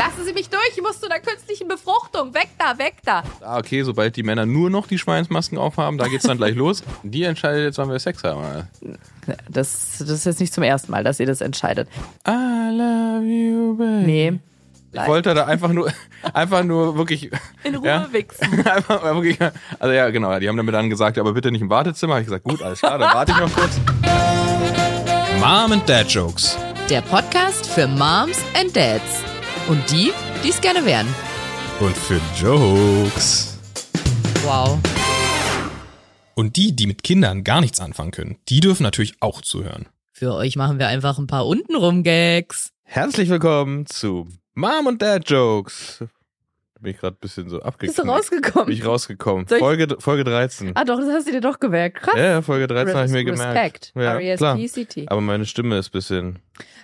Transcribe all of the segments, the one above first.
Lassen Sie mich durch, ich muss zu einer künstlichen Befruchtung. Weg da, weg da. Ah, okay, sobald die Männer nur noch die Schweinsmasken aufhaben, da geht's dann gleich los. Die entscheidet jetzt, wann wir Sex haben. Das, das ist jetzt nicht zum ersten Mal, dass ihr das entscheidet. I love you, baby. Nee. Ich wollte da einfach nur, einfach nur wirklich. In Ruhe ja, wichsen. Einfach wirklich, also ja, genau, die haben dann mir dann gesagt, aber bitte nicht im Wartezimmer. Hab ich gesagt, gut, alles klar, dann warte ich noch kurz. Mom and Dad Jokes. Der Podcast für Moms and Dads. Und die, die es gerne wären. Und für Jokes. Wow. Und die, die mit Kindern gar nichts anfangen können, die dürfen natürlich auch zuhören. Für euch machen wir einfach ein paar untenrum Gags. Herzlich willkommen zu Mom und Dad Jokes. Da bin ich gerade ein bisschen so abgeknickt. Bist du rausgekommen? Bin ich rausgekommen. Ich- Folge, Folge 13. Ah doch, das hast du dir doch gemerkt. Krass. Ja, Folge 13 habe ich mir gemerkt. Respekt. Ja, klar. R-E-S-P-C-T. Aber meine Stimme ist ein bisschen.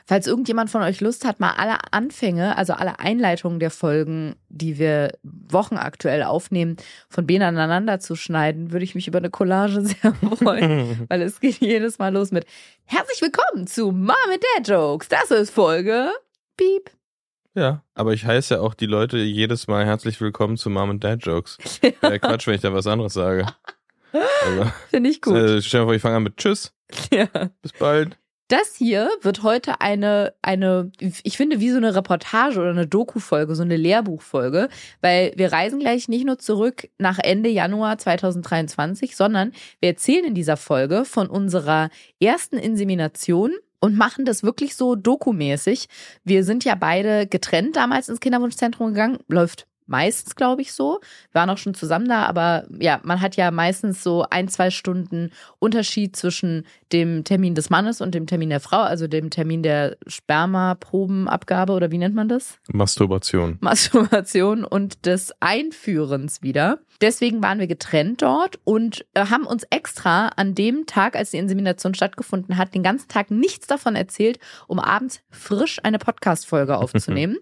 Falls irgendjemand von euch Lust hat, mal alle Anfänge, also alle Einleitungen der Folgen, die wir wochenaktuell aufnehmen, von Bene aneinander zu schneiden, würde ich mich über eine Collage sehr freuen, weil es geht jedes Mal los mit Herzlich willkommen zu Mom and Dad Jokes. Das ist Folge Piep. Ja, aber ich heiße ja auch die Leute jedes Mal herzlich willkommen zu Mom und Dad Jokes. Wäre Quatsch, wenn ich da was anderes sage. Also, Finde ich gut. äh, stell dir vor, ich fange an mit Tschüss, Ja. bis bald. Das hier wird heute eine, eine, ich finde, wie so eine Reportage oder eine Doku-Folge, so eine Lehrbuchfolge, weil wir reisen gleich nicht nur zurück nach Ende Januar 2023, sondern wir erzählen in dieser Folge von unserer ersten Insemination und machen das wirklich so dokumäßig. Wir sind ja beide getrennt damals ins Kinderwunschzentrum gegangen, läuft meistens, glaube ich, so. Wir waren auch schon zusammen da, aber ja, man hat ja meistens so ein, zwei Stunden Unterschied zwischen dem Termin des Mannes und dem Termin der Frau, also dem Termin der Spermaprobenabgabe oder wie nennt man das? Masturbation. Masturbation und des Einführens wieder. Deswegen waren wir getrennt dort und äh, haben uns extra an dem Tag, als die Insemination stattgefunden hat, den ganzen Tag nichts davon erzählt, um abends frisch eine Podcast-Folge aufzunehmen.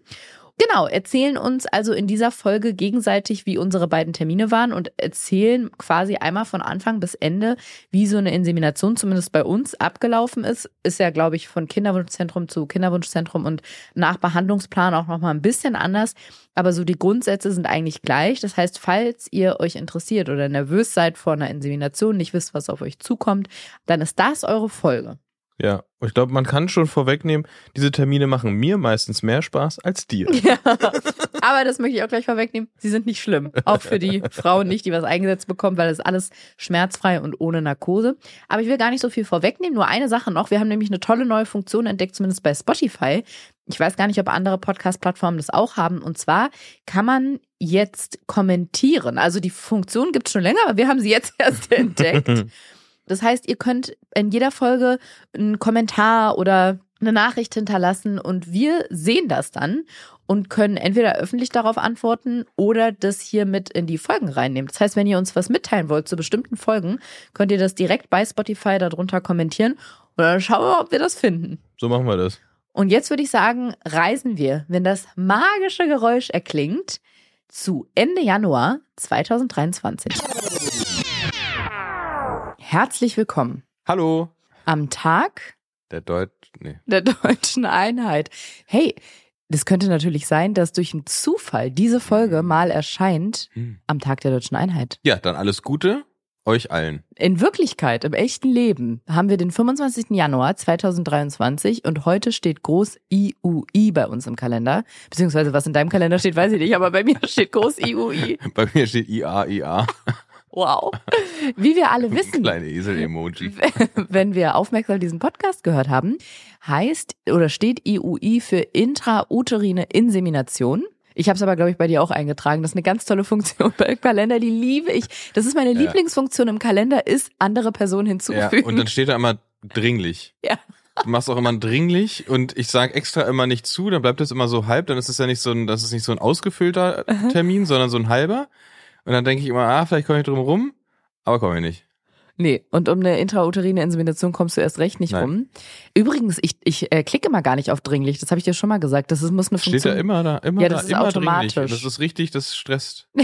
Genau, erzählen uns also in dieser Folge gegenseitig, wie unsere beiden Termine waren und erzählen quasi einmal von Anfang bis Ende, wie so eine Insemination zumindest bei uns abgelaufen ist. Ist ja, glaube ich, von Kinderwunschzentrum zu Kinderwunschzentrum und nach Behandlungsplan auch nochmal ein bisschen anders. Aber so die Grundsätze sind eigentlich gleich. Das heißt, falls ihr euch interessiert oder nervös seid vor einer Insemination, nicht wisst, was auf euch zukommt, dann ist das eure Folge. Ja, und ich glaube, man kann schon vorwegnehmen, diese Termine machen mir meistens mehr Spaß als dir. Ja, aber das möchte ich auch gleich vorwegnehmen. Sie sind nicht schlimm. Auch für die Frauen nicht, die was eingesetzt bekommen, weil das ist alles schmerzfrei und ohne Narkose. Aber ich will gar nicht so viel vorwegnehmen. Nur eine Sache noch. Wir haben nämlich eine tolle neue Funktion entdeckt, zumindest bei Spotify. Ich weiß gar nicht, ob andere Podcast-Plattformen das auch haben. Und zwar kann man jetzt kommentieren. Also die Funktion gibt es schon länger, aber wir haben sie jetzt erst entdeckt. Das heißt, ihr könnt in jeder Folge einen Kommentar oder eine Nachricht hinterlassen und wir sehen das dann und können entweder öffentlich darauf antworten oder das hier mit in die Folgen reinnehmen. Das heißt, wenn ihr uns was mitteilen wollt zu bestimmten Folgen, könnt ihr das direkt bei Spotify darunter kommentieren und dann schauen wir, ob wir das finden. So machen wir das. Und jetzt würde ich sagen, reisen wir, wenn das magische Geräusch erklingt, zu Ende Januar 2023. Herzlich willkommen Hallo. am Tag Der Deutsch. Nee. der deutschen Einheit. Hey, das könnte natürlich sein, dass durch einen Zufall diese Folge mal erscheint Hm. am Tag der deutschen Einheit. Ja, dann alles Gute euch allen. In Wirklichkeit, im echten Leben, haben wir den 25. Januar 2023 und heute steht groß IUI bei uns im Kalender. Beziehungsweise was in deinem Kalender steht, weiß ich nicht, aber bei mir steht groß IUI. Bei mir steht IA, IA. Wow. Wie wir alle wissen, Kleine Esel-Emoji. wenn wir aufmerksam diesen Podcast gehört haben, heißt oder steht IUI für intrauterine Insemination. Ich habe es aber, glaube ich, bei dir auch eingetragen. Das ist eine ganz tolle Funktion beim Kalender, die liebe ich. Das ist meine Ja. Lieblingsfunktion im Kalender, ist andere Personen Ja, hinzufügen. und dann steht da immer dringlich. Ja. Du machst auch immer dringlich und ich sag extra immer nicht zu, dann bleibt das immer so halb, dann ist es ja nicht so ein, das ist nicht so ein ausgefüllter Termin, sondern so ein halber. Und dann denke ich immer, ah, vielleicht komme ich drum rum, aber komme ich nicht. Nee, und um eine intrauterine Insemination kommst du erst recht nicht Nein. rum. Übrigens, ich, ich äh, klicke mal gar nicht auf dringlich, das habe ich dir schon mal gesagt. Das ist, muss eine Steht Funktion. da immer da, immer Ja, da, das ist immer automatisch. dringlich. Das ist richtig, das stresst.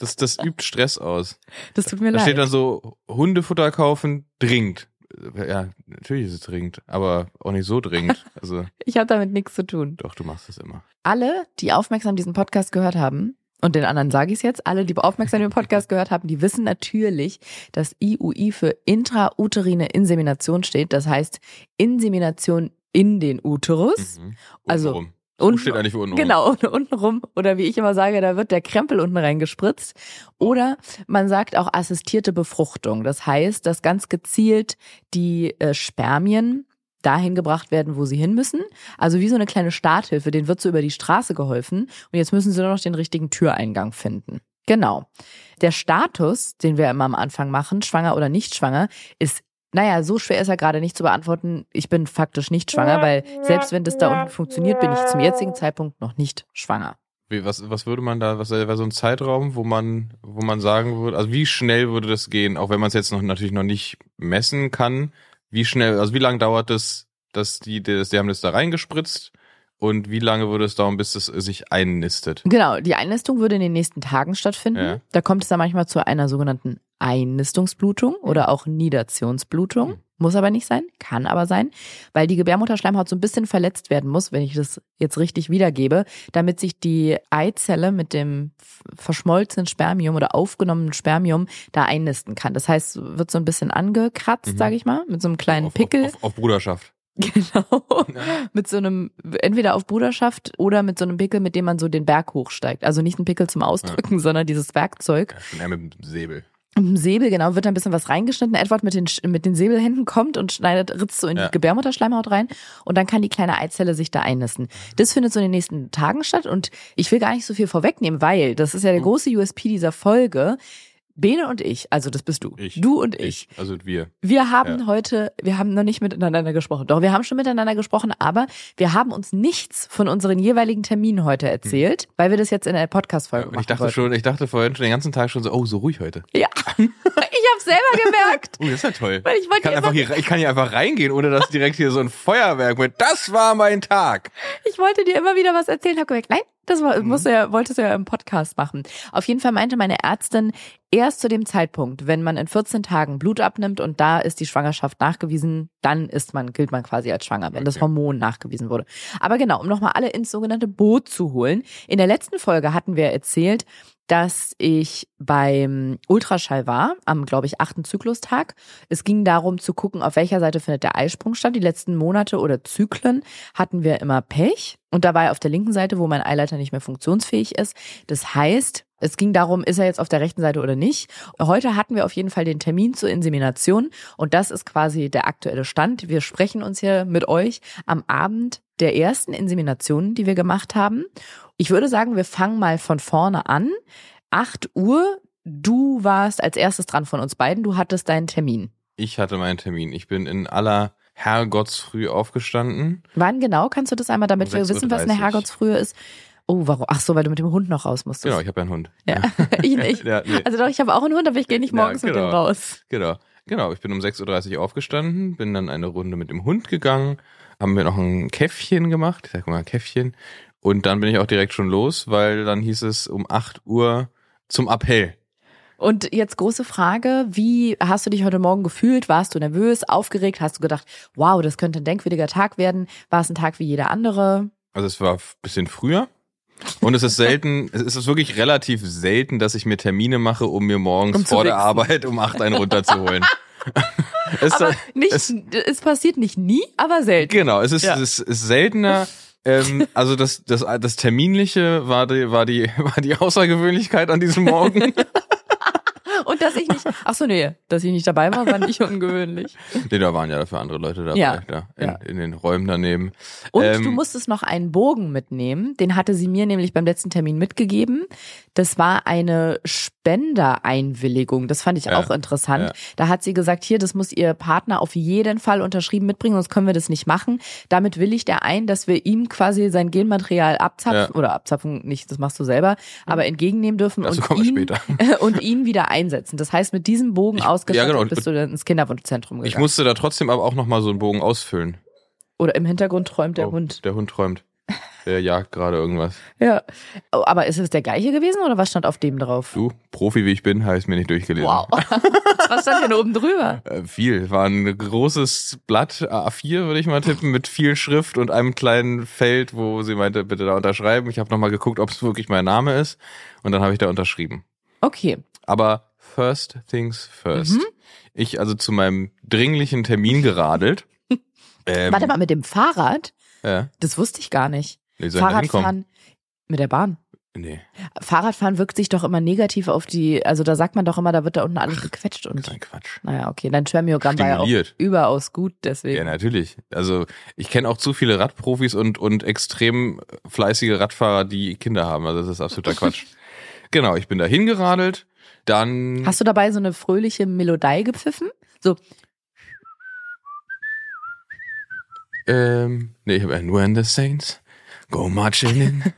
Das, das übt Stress aus. Das tut mir Da leid. steht dann so, Hundefutter kaufen, dringend. ja, natürlich ist es dringend, aber auch nicht so dringend. Also Ich habe damit nichts zu tun. doch, du machst es immer. Alle, die aufmerksam diesen Podcast gehört haben, und den anderen sage ich es jetzt, alle, die aufmerksam den Podcast gehört haben, die wissen natürlich, dass IUI für intrauterine Insemination steht. Das heißt Insemination in den Uterus. Mhm. Also, Untenrum. Und U steht eigentlich für unten. Genau, und unten rum. Oder wie ich immer sage, da wird der Krempel unten reingespritzt. Oder man sagt auch assistierte Befruchtung. Das heißt, dass ganz gezielt die äh, Spermien dahin gebracht werden, wo sie hin müssen. Also wie so eine kleine Starthilfe, denen wird so über die Straße geholfen. Und jetzt müssen sie nur noch den richtigen Türeingang finden. Genau. Der Status, den wir immer am Anfang machen, schwanger oder nicht schwanger, ist naja, so schwer ist er gerade nicht zu beantworten. Ich bin faktisch nicht schwanger, weil selbst wenn das da unten funktioniert, bin ich zum jetzigen Zeitpunkt noch nicht schwanger. Wie, was, was würde man da, was wäre so ein Zeitraum, wo man, wo man sagen würde, also wie schnell würde das gehen, auch wenn man es jetzt noch natürlich noch nicht messen kann, wie schnell, also wie lange dauert es, dass die, das, die haben das da reingespritzt und wie lange würde es dauern, bis es sich einnistet? Genau, die Einnistung würde in den nächsten Tagen stattfinden. Ja. Da kommt es dann manchmal zu einer sogenannten Einnistungsblutung oder auch Nidationsblutung. Muss aber nicht sein, kann aber sein, weil die Gebärmutterschleimhaut so ein bisschen verletzt werden muss, wenn ich das jetzt richtig wiedergebe, damit sich die Eizelle mit dem verschmolzenen Spermium oder aufgenommenen Spermium da einnisten kann. Das heißt, wird so ein bisschen angekratzt, Mhm. sage ich mal, mit so einem kleinen auf, Pickel. Auf, auf, auf Bruderschaft. Genau. Ja. Mit so einem, entweder auf Bruderschaft oder mit so einem Pickel, mit dem man so den Berg hochsteigt. Also nicht ein Pickel zum Ausdrücken, sondern dieses Werkzeug. Ja, schon eher mit dem Säbel. Säbel, genau, wird da ein bisschen was reingeschnitten. Edward mit den, mit den Säbelhänden kommt und schneidet, ritzt so in Ja. die Gebärmutterschleimhaut rein und dann kann die kleine Eizelle sich da einnisten. Das findet so in den nächsten Tagen statt und ich will gar nicht so viel vorwegnehmen, weil das ist ja der Mhm. große USP dieser Folge. Bene und ich, also das bist du. Ich. Du und ich. Also wir. Wir haben Ja. heute, wir haben noch nicht miteinander gesprochen. Doch, wir haben schon miteinander gesprochen, aber wir haben uns nichts von unseren jeweiligen Terminen heute erzählt, weil wir das jetzt in der Podcast-Folge Und machen ich dachte wollten. schon, ich dachte vorhin schon den ganzen Tag schon so, oh, so ruhig heute. Ja, ich selber gemerkt. Oh, das ist ja toll. Weil ich Ich kann, einfach hier, ich kann hier einfach reingehen, ohne dass direkt hier so ein Feuerwerk mit, das war mein Tag. ich wollte dir immer wieder was erzählen, habe gemerkt, nein, das war, Mhm. musst du ja, wolltest du ja im Podcast machen. Auf jeden Fall meinte meine Ärztin, erst zu dem Zeitpunkt, wenn man in 14 Tagen Blut abnimmt und da ist die Schwangerschaft nachgewiesen, dann ist man, gilt man quasi als schwanger, wenn das Okay. Hormon nachgewiesen wurde. Aber genau, um nochmal alle ins sogenannte Boot zu holen. In der letzten Folge hatten wir erzählt, dass ich beim Ultraschall war, am, glaube ich, achten Zyklustag. Es ging darum zu gucken, auf welcher Seite findet der Eisprung statt. Die letzten Monate oder Zyklen hatten wir immer Pech. Und da war er auf der linken Seite, wo mein Eileiter nicht mehr funktionsfähig ist. Das heißt, es ging darum, ist er jetzt auf der rechten Seite oder nicht. Heute hatten wir auf jeden Fall den Termin zur Insemination. Und das ist quasi der aktuelle Stand. Wir sprechen uns hier mit euch am Abend der ersten Inseminationen, die wir gemacht haben. Ich würde sagen, wir fangen mal von vorne an. 8 Uhr. Du warst als erstes dran von uns beiden. Du hattest deinen Termin. Ich hatte meinen Termin. Ich bin in aller Herrgottsfrüh aufgestanden. Wann genau kannst du das einmal, damit Um wir wissen, was eine 6.30 Uhr. Herrgottsfrühe ist? Oh, warum? Ach so, weil du mit dem Hund noch raus musstest. Genau, ich habe ja einen Hund. Ja, ich nicht. Ja, nee. Also doch, ich habe auch einen Hund, aber ich gehe nicht Ja, morgens mit genau. dem raus. Genau. Genau, ich bin um 6.30 Uhr aufgestanden, bin dann eine Runde mit dem Hund gegangen, haben wir noch ein Käffchen gemacht, ich sag mal Käffchen, und dann bin ich auch direkt schon los, weil dann hieß es um 8 Uhr zum Appell. Und jetzt große Frage, wie hast du dich heute Morgen gefühlt? Warst du nervös, aufgeregt? Hast du gedacht, wow, das könnte ein denkwürdiger Tag werden? War es ein Tag wie jeder andere? Also es war ein bisschen früher. Und es ist selten, es ist wirklich relativ selten, dass ich mir Termine mache, um mir morgens Um vor der. Arbeit um 8 einen runterzuholen. es Aber nicht, es- es, passiert nicht nie, aber selten. Genau, es ist, Ja. es ist seltener. Ähm, also das, das, das Terminliche war die, war die, war die Außergewöhnlichkeit an diesem Morgen. Und dass ich nicht, ach so, nee, dass ich nicht dabei war, war nicht ungewöhnlich. nee, da waren ja dafür andere Leute dabei, Ja. da, in, Ja. in den Räumen daneben. Und Ähm, du musstest noch einen Bogen mitnehmen. Den hatte sie mir nämlich beim letzten Termin mitgegeben. Das war eine Spendereinwilligung. Das fand ich Ja, auch interessant. ja. Da hat sie gesagt, hier, das muss ihr Partner auf jeden Fall unterschrieben mitbringen, sonst können wir das nicht machen. Damit willigt er ein, dass wir ihm quasi sein Genmaterial abzapfen, Ja. Mhm. oder abzapfen nicht, das machst du selber, aber entgegennehmen dürfen und ihn, und ihn wieder einsetzen. Das heißt, mit diesem Bogen ausgestattet ja, genau. bist du dann ins Kinderwunschzentrum Ich gegangen. musste da trotzdem aber auch nochmal so einen Bogen ausfüllen. oder im Hintergrund träumt der Oh, Hund. Der Hund träumt. Der jagt gerade irgendwas. Ja. Oh, aber ist es der gleiche gewesen oder was stand auf dem drauf? Du, Profi wie ich bin, habe ich mir nicht durchgelesen. Wow. was stand denn oben drüber? Äh, viel. War ein großes Blatt A4, würde ich mal tippen, mit viel Schrift und einem kleinen Feld, wo sie meinte, bitte da unterschreiben. Ich habe nochmal geguckt, ob es wirklich mein Name ist. Und dann habe ich da unterschrieben. Okay. Aber first things first. Mhm. Ich also zu meinem dringlichen Termin geradelt. ähm, Warte mal, mit dem Fahrrad? Ja. Das wusste ich gar nicht. Nee? Fahrradfahren mit der Bahn. Nee, Fahrradfahren wirkt sich doch immer negativ auf die, also da sagt man doch immer, da wird da unten alles gequetscht das und ist ein Quatsch. naja, okay, dein Spermiogramm war ja auch überaus gut, deswegen. Ja, natürlich. Also ich kenne auch zu viele Radprofis und, und extrem fleißige Radfahrer, die Kinder haben. Also das ist absoluter Quatsch. genau, ich bin da hingeradelt. Dann Hast du dabei so eine fröhliche Melodie gepfiffen? So, ähm, nee, ich habe And when the Saints go marching in.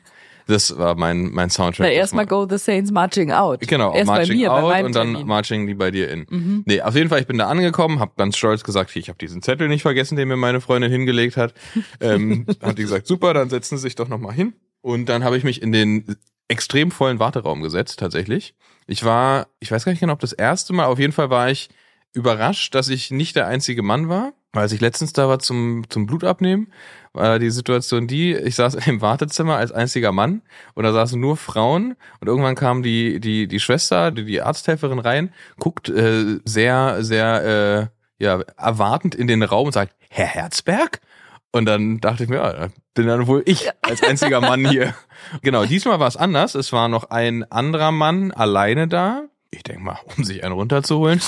Das war mein, mein Soundtrack. na erstmal Go the Saints Marching Out. Genau, Erst Marching bei mir, Out und dann Termin. Marching die bei dir in. Mhm. Nee, auf jeden Fall, ich bin da angekommen, habe ganz stolz gesagt, ich habe diesen Zettel nicht vergessen, den mir meine Freundin hingelegt hat. Ähm, hat die gesagt, super, dann setzen Sie sich doch nochmal hin. Und dann habe ich mich in den extrem vollen Warteraum gesetzt, tatsächlich. Ich war, ich weiß gar nicht genau, ob das erste Mal, auf jeden Fall war ich überrascht, dass ich nicht der einzige Mann war. Weil als ich letztens da war zum, zum Blutabnehmen, war die Situation die, ich saß im Wartezimmer als einziger Mann und da saßen nur Frauen und irgendwann kam die, die, die Schwester, die, die Arzthelferin rein, guckt äh, sehr, sehr äh, ja, erwartend in den Raum und sagt, Herr Herzberg? Und dann dachte ich mir, ja, bin dann wohl ich als einziger Mann hier. Genau, diesmal war es anders. Es war noch ein anderer Mann alleine da. Ich denke mal, um sich einen runterzuholen.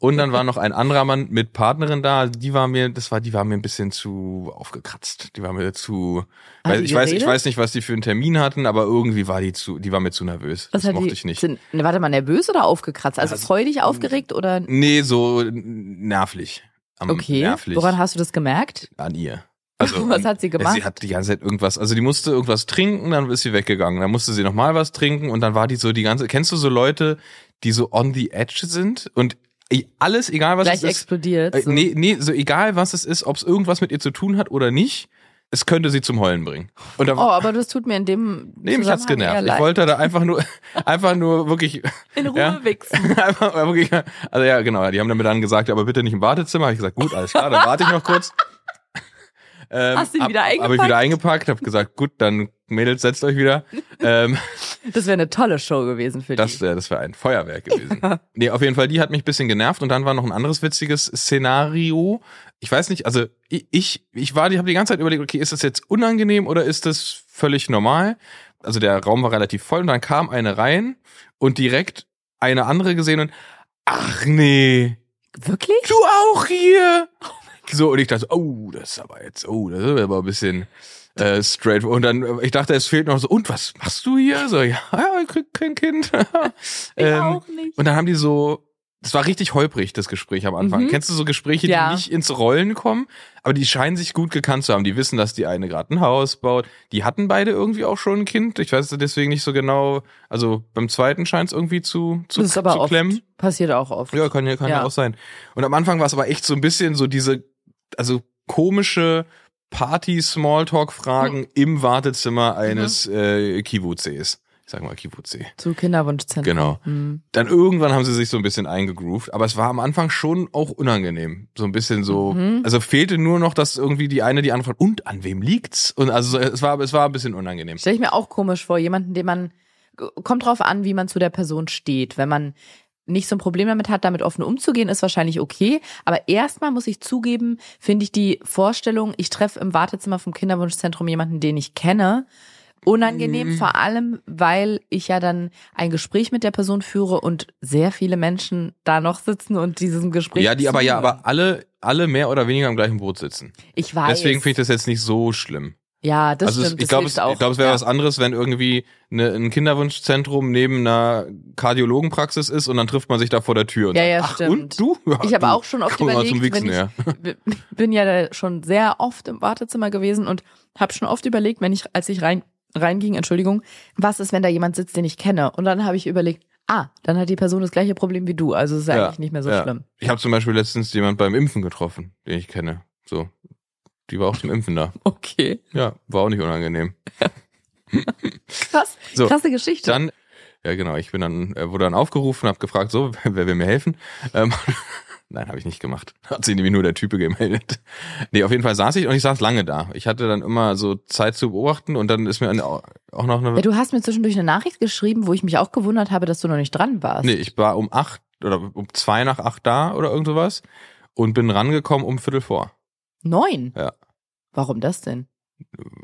Und dann war noch ein anderer Mann mit Partnerin da. Die war mir, das war, die war mir ein bisschen zu aufgekratzt. Die war mir zu, weil ich weiß, ich weiß nicht, was die für einen Termin hatten, aber irgendwie war die zu, die war mir zu nervös. Was das mochte die, ich nicht. Sind, ne, warte mal, nervös oder aufgekratzt? Also Also, freudig aufgeregt oder? Nee, so nervlich. Okay. Nervlich. Woran hast du das gemerkt? an ihr. Also, Was hat sie gemacht? Sie hat die ganze Zeit irgendwas, also die musste irgendwas trinken, dann ist sie weggegangen. Dann musste sie nochmal was trinken und dann war die so die ganze, kennst du so Leute, die so on the edge sind und i- alles, egal was Gleich es ist, explodiert. äh, so. nee, nee, so egal was es ist, ob es irgendwas mit ihr zu tun hat oder nicht, es könnte sie zum Heulen bringen. Oh, aber das tut mir in dem nee, mich hat's genervt. Ich wollte da einfach nur, einfach nur wirklich, in Ruhe ja. wichsen. einfach wirklich, also ja, genau, die haben dann dann gesagt, aber bitte nicht im Wartezimmer. Hab ich gesagt, gut, alles klar, dann warte ich noch kurz. Ähm, Hast du ihn hab- wieder Hab ich eingepackt? wieder eingepackt, hab gesagt, gut, dann Mädels, setzt euch wieder. ähm, Das wäre eine tolle Show gewesen für das die. wäre das wär ein Feuerwerk gewesen. nee, auf jeden Fall, die hat mich ein bisschen genervt und dann war noch ein anderes witziges Szenario. Ich weiß nicht, also ich, ich, ich war, ich habe die ganze Zeit überlegt, okay, ist das jetzt unangenehm oder ist das völlig normal? Also der Raum war relativ voll und dann kam eine rein und direkt eine andere gesehen und ach nee, Wirklich? du auch hier. So, und ich dachte, oh, das ist aber jetzt, oh, das ist aber ein bisschen äh, straight. Und dann, äh, ich dachte, es fehlt noch so, und was machst du hier? So, ja, ja ich krieg kein Kind. Ich Ähm, auch nicht. Und dann haben die so, das war richtig holprig, das Gespräch am Anfang. Mhm. Kennst du so Gespräche, Ja. die nicht ins Rollen kommen, aber die scheinen sich gut gekannt zu haben. Die wissen, dass die eine gerade ein Haus baut. Die hatten beide irgendwie auch schon ein Kind. Ich weiß deswegen nicht so genau. Also beim zweiten scheint es irgendwie zu, zu, das ist aber zu oft. klemmen. Passiert auch oft. Ja, kann ja, kann ja. Ja. auch sein. Und am Anfang war es aber echt so ein bisschen so diese, also komische Party-Smalltalk-Fragen im Wartezimmer eines äh, Kivucs. Ich sag mal Kivuc. Zu Kinderwunschzentren. Genau. Hm. Dann irgendwann haben sie sich so ein bisschen eingegroovt, aber es war am Anfang schon auch unangenehm. So ein bisschen so, Mhm. also fehlte nur noch, dass irgendwie die eine die andere fragt, und an wem liegt's? Und also es war, es war ein bisschen unangenehm. Stelle ich mir auch komisch vor, jemanden, den man, kommt drauf an, wie man zu der Person steht. Wenn man nicht so ein Problem damit hat, damit offen umzugehen, ist wahrscheinlich okay. Aber erstmal muss ich zugeben, finde ich die Vorstellung, ich treffe im Wartezimmer vom Kinderwunschzentrum jemanden, den ich kenne, unangenehm, Mhm. vor allem, weil ich ja dann ein Gespräch mit der Person führe und sehr viele Menschen da noch sitzen und diesem Gespräch. Ja, die aber ja, aber alle, alle mehr oder weniger im gleichen Boot sitzen. ich weiß. Deswegen finde ich das jetzt nicht so schlimm. Ja, das also es, stimmt. ich das glaube, es, auch. ich glaube, es wäre ja. was anderes, wenn irgendwie eine, ein Kinderwunschzentrum neben einer Kardiologenpraxis ist und dann trifft man sich da vor der Tür und Ja, sagt, ja, ach, stimmt. und du? Ja, Ich habe auch schon oft überlegt, Wichsen, ich, ja. bin ja da schon sehr oft im Wartezimmer gewesen und habe schon oft überlegt, wenn ich, als ich rein reinging, Entschuldigung, was ist, wenn da jemand sitzt, den ich kenne? Und dann habe ich überlegt, ah, dann hat die Person das gleiche Problem wie du, also es ist Ja, eigentlich nicht mehr so schlimm. Ich habe zum Beispiel letztens jemand beim Impfen getroffen, den ich kenne. So. Die war auch zum Impfen da. Okay. Ja, war auch nicht unangenehm. Krass. So, Krasse Geschichte. Dann, ja genau, ich bin dann, äh, wurde dann aufgerufen, habe gefragt, so, wer will mir helfen? Ähm, Nein, habe ich nicht gemacht. Hat sich nämlich nur der Type gemeldet. Nee, auf jeden Fall saß ich und ich saß lange da. Ich hatte dann immer so Zeit zu beobachten und dann ist mir eine- auch noch eine. ja, du hast mir zwischendurch eine Nachricht geschrieben, wo ich mich auch gewundert habe, dass du noch nicht dran warst. Nee, ich war um acht oder um zwei nach acht da oder irgend sowas und bin rangekommen um Viertel vor. Neun? Ja. Warum das denn?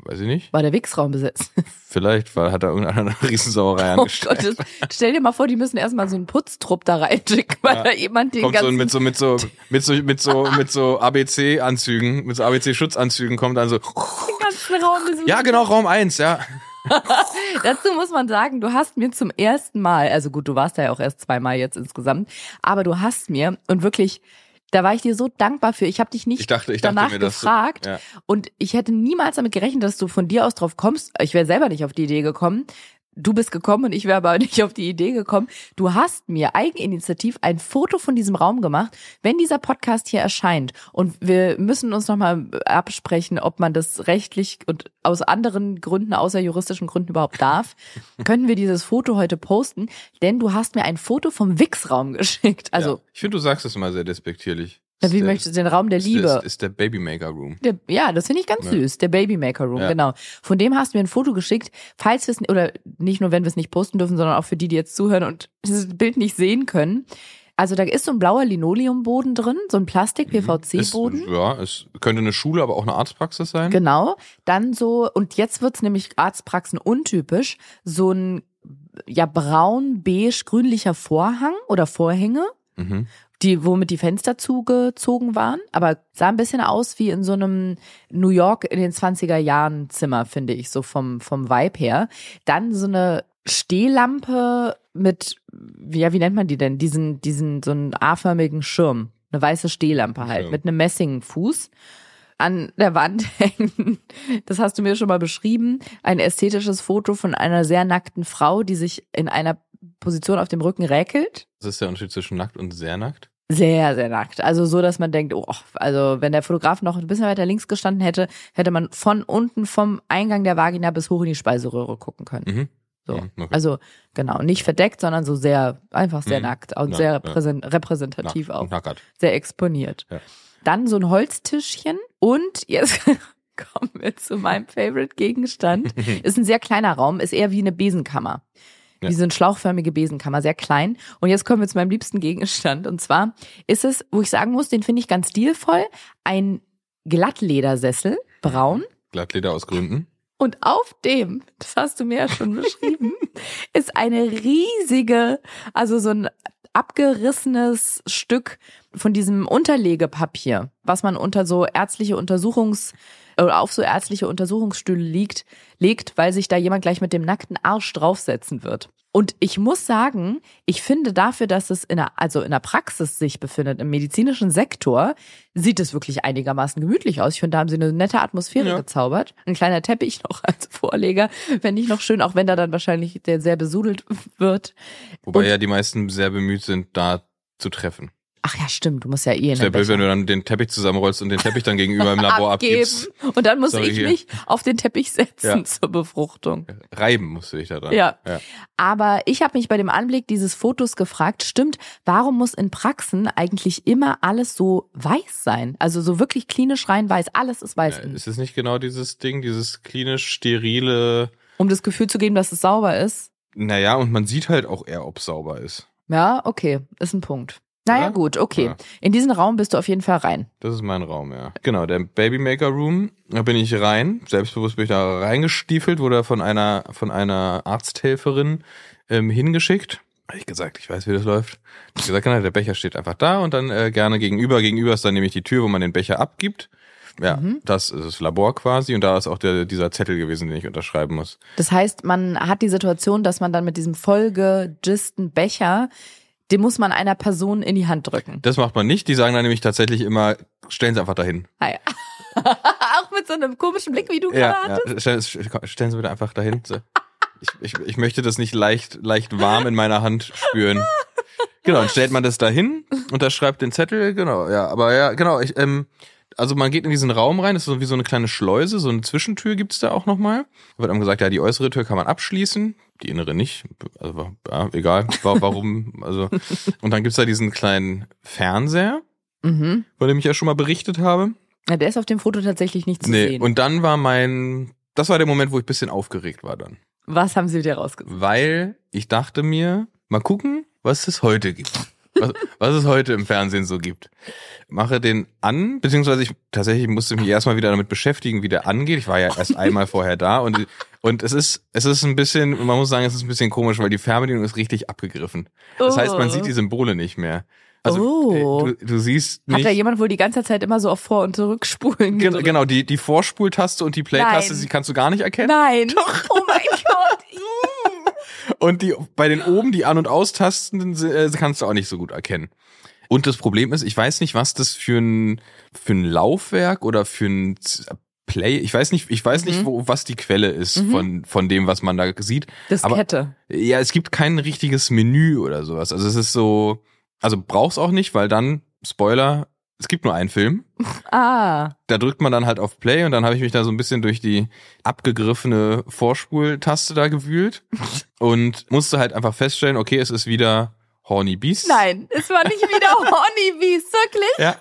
Weiß ich nicht. War der Wichsraum besetzt? Vielleicht, weil hat da irgendeiner eine Riesensauerei Oh angestellt. Gott, stell dir mal vor, die müssen erstmal so einen Putztrupp da reinschicken, weil Ja. da jemand den kommt so ganzen mit so mit so mit so mit so mit so ABC Anzügen, mit so ABC Schutzanzügen kommt dann so den ganzen Raum. Ja, genau, Raum eins, ja. Dazu muss man sagen, du hast mir zum ersten Mal, also gut, du warst da ja auch erst zweimal jetzt insgesamt, aber du hast mir und wirklich, da war ich dir so dankbar für. Ich habe dich nicht Ich dachte, ich dachte danach mir das. gefragt Ja. und ich hätte niemals damit gerechnet, dass du von dir aus drauf kommst. Ich wäre selber nicht auf die Idee gekommen. Du bist gekommen und ich wäre aber nicht auf die Idee gekommen. Du hast mir eigeninitiativ ein Foto von diesem Raum gemacht. Wenn dieser Podcast hier erscheint und wir müssen uns nochmal absprechen, ob man das rechtlich und aus anderen Gründen, außer juristischen Gründen überhaupt darf, können wir dieses Foto heute posten, denn du hast mir ein Foto vom Wix-Raum geschickt. Also, ja. ich finde, du sagst es immer sehr despektierlich. Ja, wie der- möchtest du den Raum der Liebe? Ist, ist der Babymaker Room. Der, ja, das finde ich ganz Ja. süß. Der Babymaker Room, Ja. genau. Von dem hast du mir ein Foto geschickt. Falls wir es, oder nicht nur, wenn wir es nicht posten dürfen, sondern auch für die, die jetzt zuhören und dieses Bild nicht sehen können. Also da ist so ein blauer Linoleumboden drin, so ein Plastik-PVC-Boden. ja, es könnte eine Schule, aber auch eine Arztpraxis sein. Genau. Dann so, und jetzt wird's nämlich Arztpraxen untypisch, so ein ja braun-beige grünlicher Vorhang oder Vorhänge Mhm. Die, womit die Fenster zugezogen waren, aber sah ein bisschen aus wie in so einem New York in den 20er Jahren Zimmer, finde ich, so vom, vom Vibe her. Dann so eine Stehlampe mit, ja, wie nennt man die denn? Diesen, diesen, so einen A-förmigen Schirm. Eine weiße Stehlampe halt, Ja. mit einem Messingfuß. An der Wand hängen, das hast du mir schon mal beschrieben, ein ästhetisches Foto von einer sehr nackten Frau, die sich in einer Position auf dem Rücken räkelt. Das ist der Unterschied zwischen nackt und sehr nackt. Sehr, sehr nackt. Also so, dass man denkt, oh, also wenn der Fotograf noch ein bisschen weiter links gestanden hätte, hätte man von unten vom Eingang der Vagina bis hoch in die Speiseröhre gucken können. Mhm. So. Mhm, okay. Also genau, nicht verdeckt, sondern so sehr, einfach sehr Mhm. nackt und Ja, sehr ja. repräsent, repräsentativ Nackt auch. Nackert. Sehr exponiert. Ja. Dann so ein Holztischchen und jetzt kommen wir zu meinem Favorite Gegenstand. Ist ein sehr kleiner Raum, ist eher wie eine Besenkammer. Ja. Wie so eine schlauchförmige Besenkammer, sehr klein. Und jetzt kommen wir zu meinem liebsten Gegenstand. Und zwar ist es, wo ich sagen muss, den finde ich ganz stilvoll, ein Glattledersessel, braun. Glattleder aus Gründen. Und auf dem, das hast du mir ja schon beschrieben, ist eine riesige, also so ein abgerissenes Stück von diesem Unterlegepapier, was man unter so ärztliche Untersuchungs oder auf so ärztliche Untersuchungsstühle liegt, legt, weil sich da jemand gleich mit dem nackten Arsch draufsetzen wird. Und ich muss sagen, ich finde dafür, dass es in der, also in der Praxis sich befindet, im medizinischen Sektor, sieht es wirklich einigermaßen gemütlich aus. Ich finde, da haben sie eine nette Atmosphäre Ja. gezaubert. Ein kleiner Teppich noch als Vorleger, fände ich noch schön, auch wenn da dann wahrscheinlich der sehr besudelt wird. Wobei Und- ja die meisten sehr bemüht sind, da zu treffen. Ach ja, stimmt, du musst ja eh in den blöd, wenn du dann den Teppich zusammenrollst und den Teppich dann gegenüber im Labor abgibst. Und dann muss Sorry, ich hier. mich auf den Teppich setzen Ja. zur Befruchtung. Reiben musst du dich da dran. Ja. ja. Aber ich habe mich bei dem Anblick dieses Fotos gefragt, stimmt, warum muss in Praxen eigentlich immer alles so weiß sein? Also so wirklich klinisch rein weiß, alles ist weiß. Ja. Ist es nicht genau dieses Ding, dieses klinisch sterile, um das Gefühl zu geben, dass es sauber ist. naja, und man sieht halt auch eher, ob sauber ist. Ja, okay, ist ein Punkt. Naja, Oder? gut, okay. Ja. In diesen Raum bist du auf jeden Fall rein. Das ist mein Raum, ja. Genau, der Babymaker Room, da bin ich rein, selbstbewusst bin ich da reingestiefelt, wurde von einer, von einer Arzthelferin ähm, hingeschickt. Hab ich gesagt, ich weiß, wie das läuft. Ich hab gesagt, genau, der Becher steht einfach da und dann äh, gerne gegenüber. Gegenüber ist dann nämlich die Tür, wo man den Becher abgibt. Ja, Mhm. das ist das Labor quasi und da ist auch der, dieser Zettel gewesen, den ich unterschreiben muss. Das heißt, man hat die Situation, dass man dann mit diesem vollgegisten Becher, den muss man einer Person in die Hand drücken. Das macht man nicht. Die sagen dann nämlich tatsächlich immer, stellen Sie einfach dahin. Ah, ja. Auch mit so einem komischen Blick, wie du gerade Ja, hattest. ja. Stellen, stellen Sie bitte einfach dahin. So. Ich, ich, ich möchte das nicht leicht, leicht warm in meiner Hand spüren. Genau, dann stellt man das dahin, unterschreibt den Zettel, genau, ja, aber ja, genau, ich, ähm, also man geht in diesen Raum rein, das ist so wie so eine kleine Schleuse, so eine Zwischentür gibt's da auch nochmal. Da wird einem gesagt, ja, die äußere Tür kann man abschließen, die innere nicht. Also ja, egal, wa- warum. also Und dann gibt's da diesen kleinen Fernseher, Mhm. von dem ich ja schon mal berichtet habe. Ja, der ist auf dem Foto tatsächlich nicht zu Nee, sehen. und dann war mein, das war der Moment, wo ich ein bisschen aufgeregt war dann. Was haben sie dir rausgesucht? Weil ich dachte mir, mal gucken, was es heute gibt. Was, was es heute im Fernsehen so gibt. Mache den an, beziehungsweise ich tatsächlich musste mich erstmal wieder damit beschäftigen, wie der angeht. Ich war ja erst einmal vorher da und, und es ist, es ist ein bisschen, man muss sagen, es ist ein bisschen komisch, weil die Fernbedienung ist richtig abgegriffen. Das heißt, man sieht die Symbole nicht mehr. Also Oh. äh, du, du siehst Hat nicht. da jemand wohl die ganze Zeit immer so auf Vor- und Zurückspulen Gen-? Genau, die, die Vorspultaste und die Play-Taste, die kannst du gar nicht erkennen. Nein. Oh mein Gott. Und die bei den oben, die An- und Austasten, äh, kannst du auch nicht so gut erkennen. Und das Problem ist, ich weiß nicht, was das für ein, für ein Laufwerk oder für ein Play, ich weiß nicht, ich weiß nicht, Mhm. wo, was die Quelle ist Mhm. von, von dem, was man da sieht. Aber- Diskette. Ja, es gibt kein richtiges Menü oder sowas. Also es ist so, also brauch's auch nicht, weil dann, Spoiler, es gibt nur einen Film. Ah. Da drückt man dann halt auf Play und dann habe ich mich da so ein bisschen durch die abgegriffene Vorspultaste da gewühlt und musste halt einfach feststellen, okay, es ist wieder Horny Beasts. Nein, es war nicht wieder Honeybees, wirklich? Ja,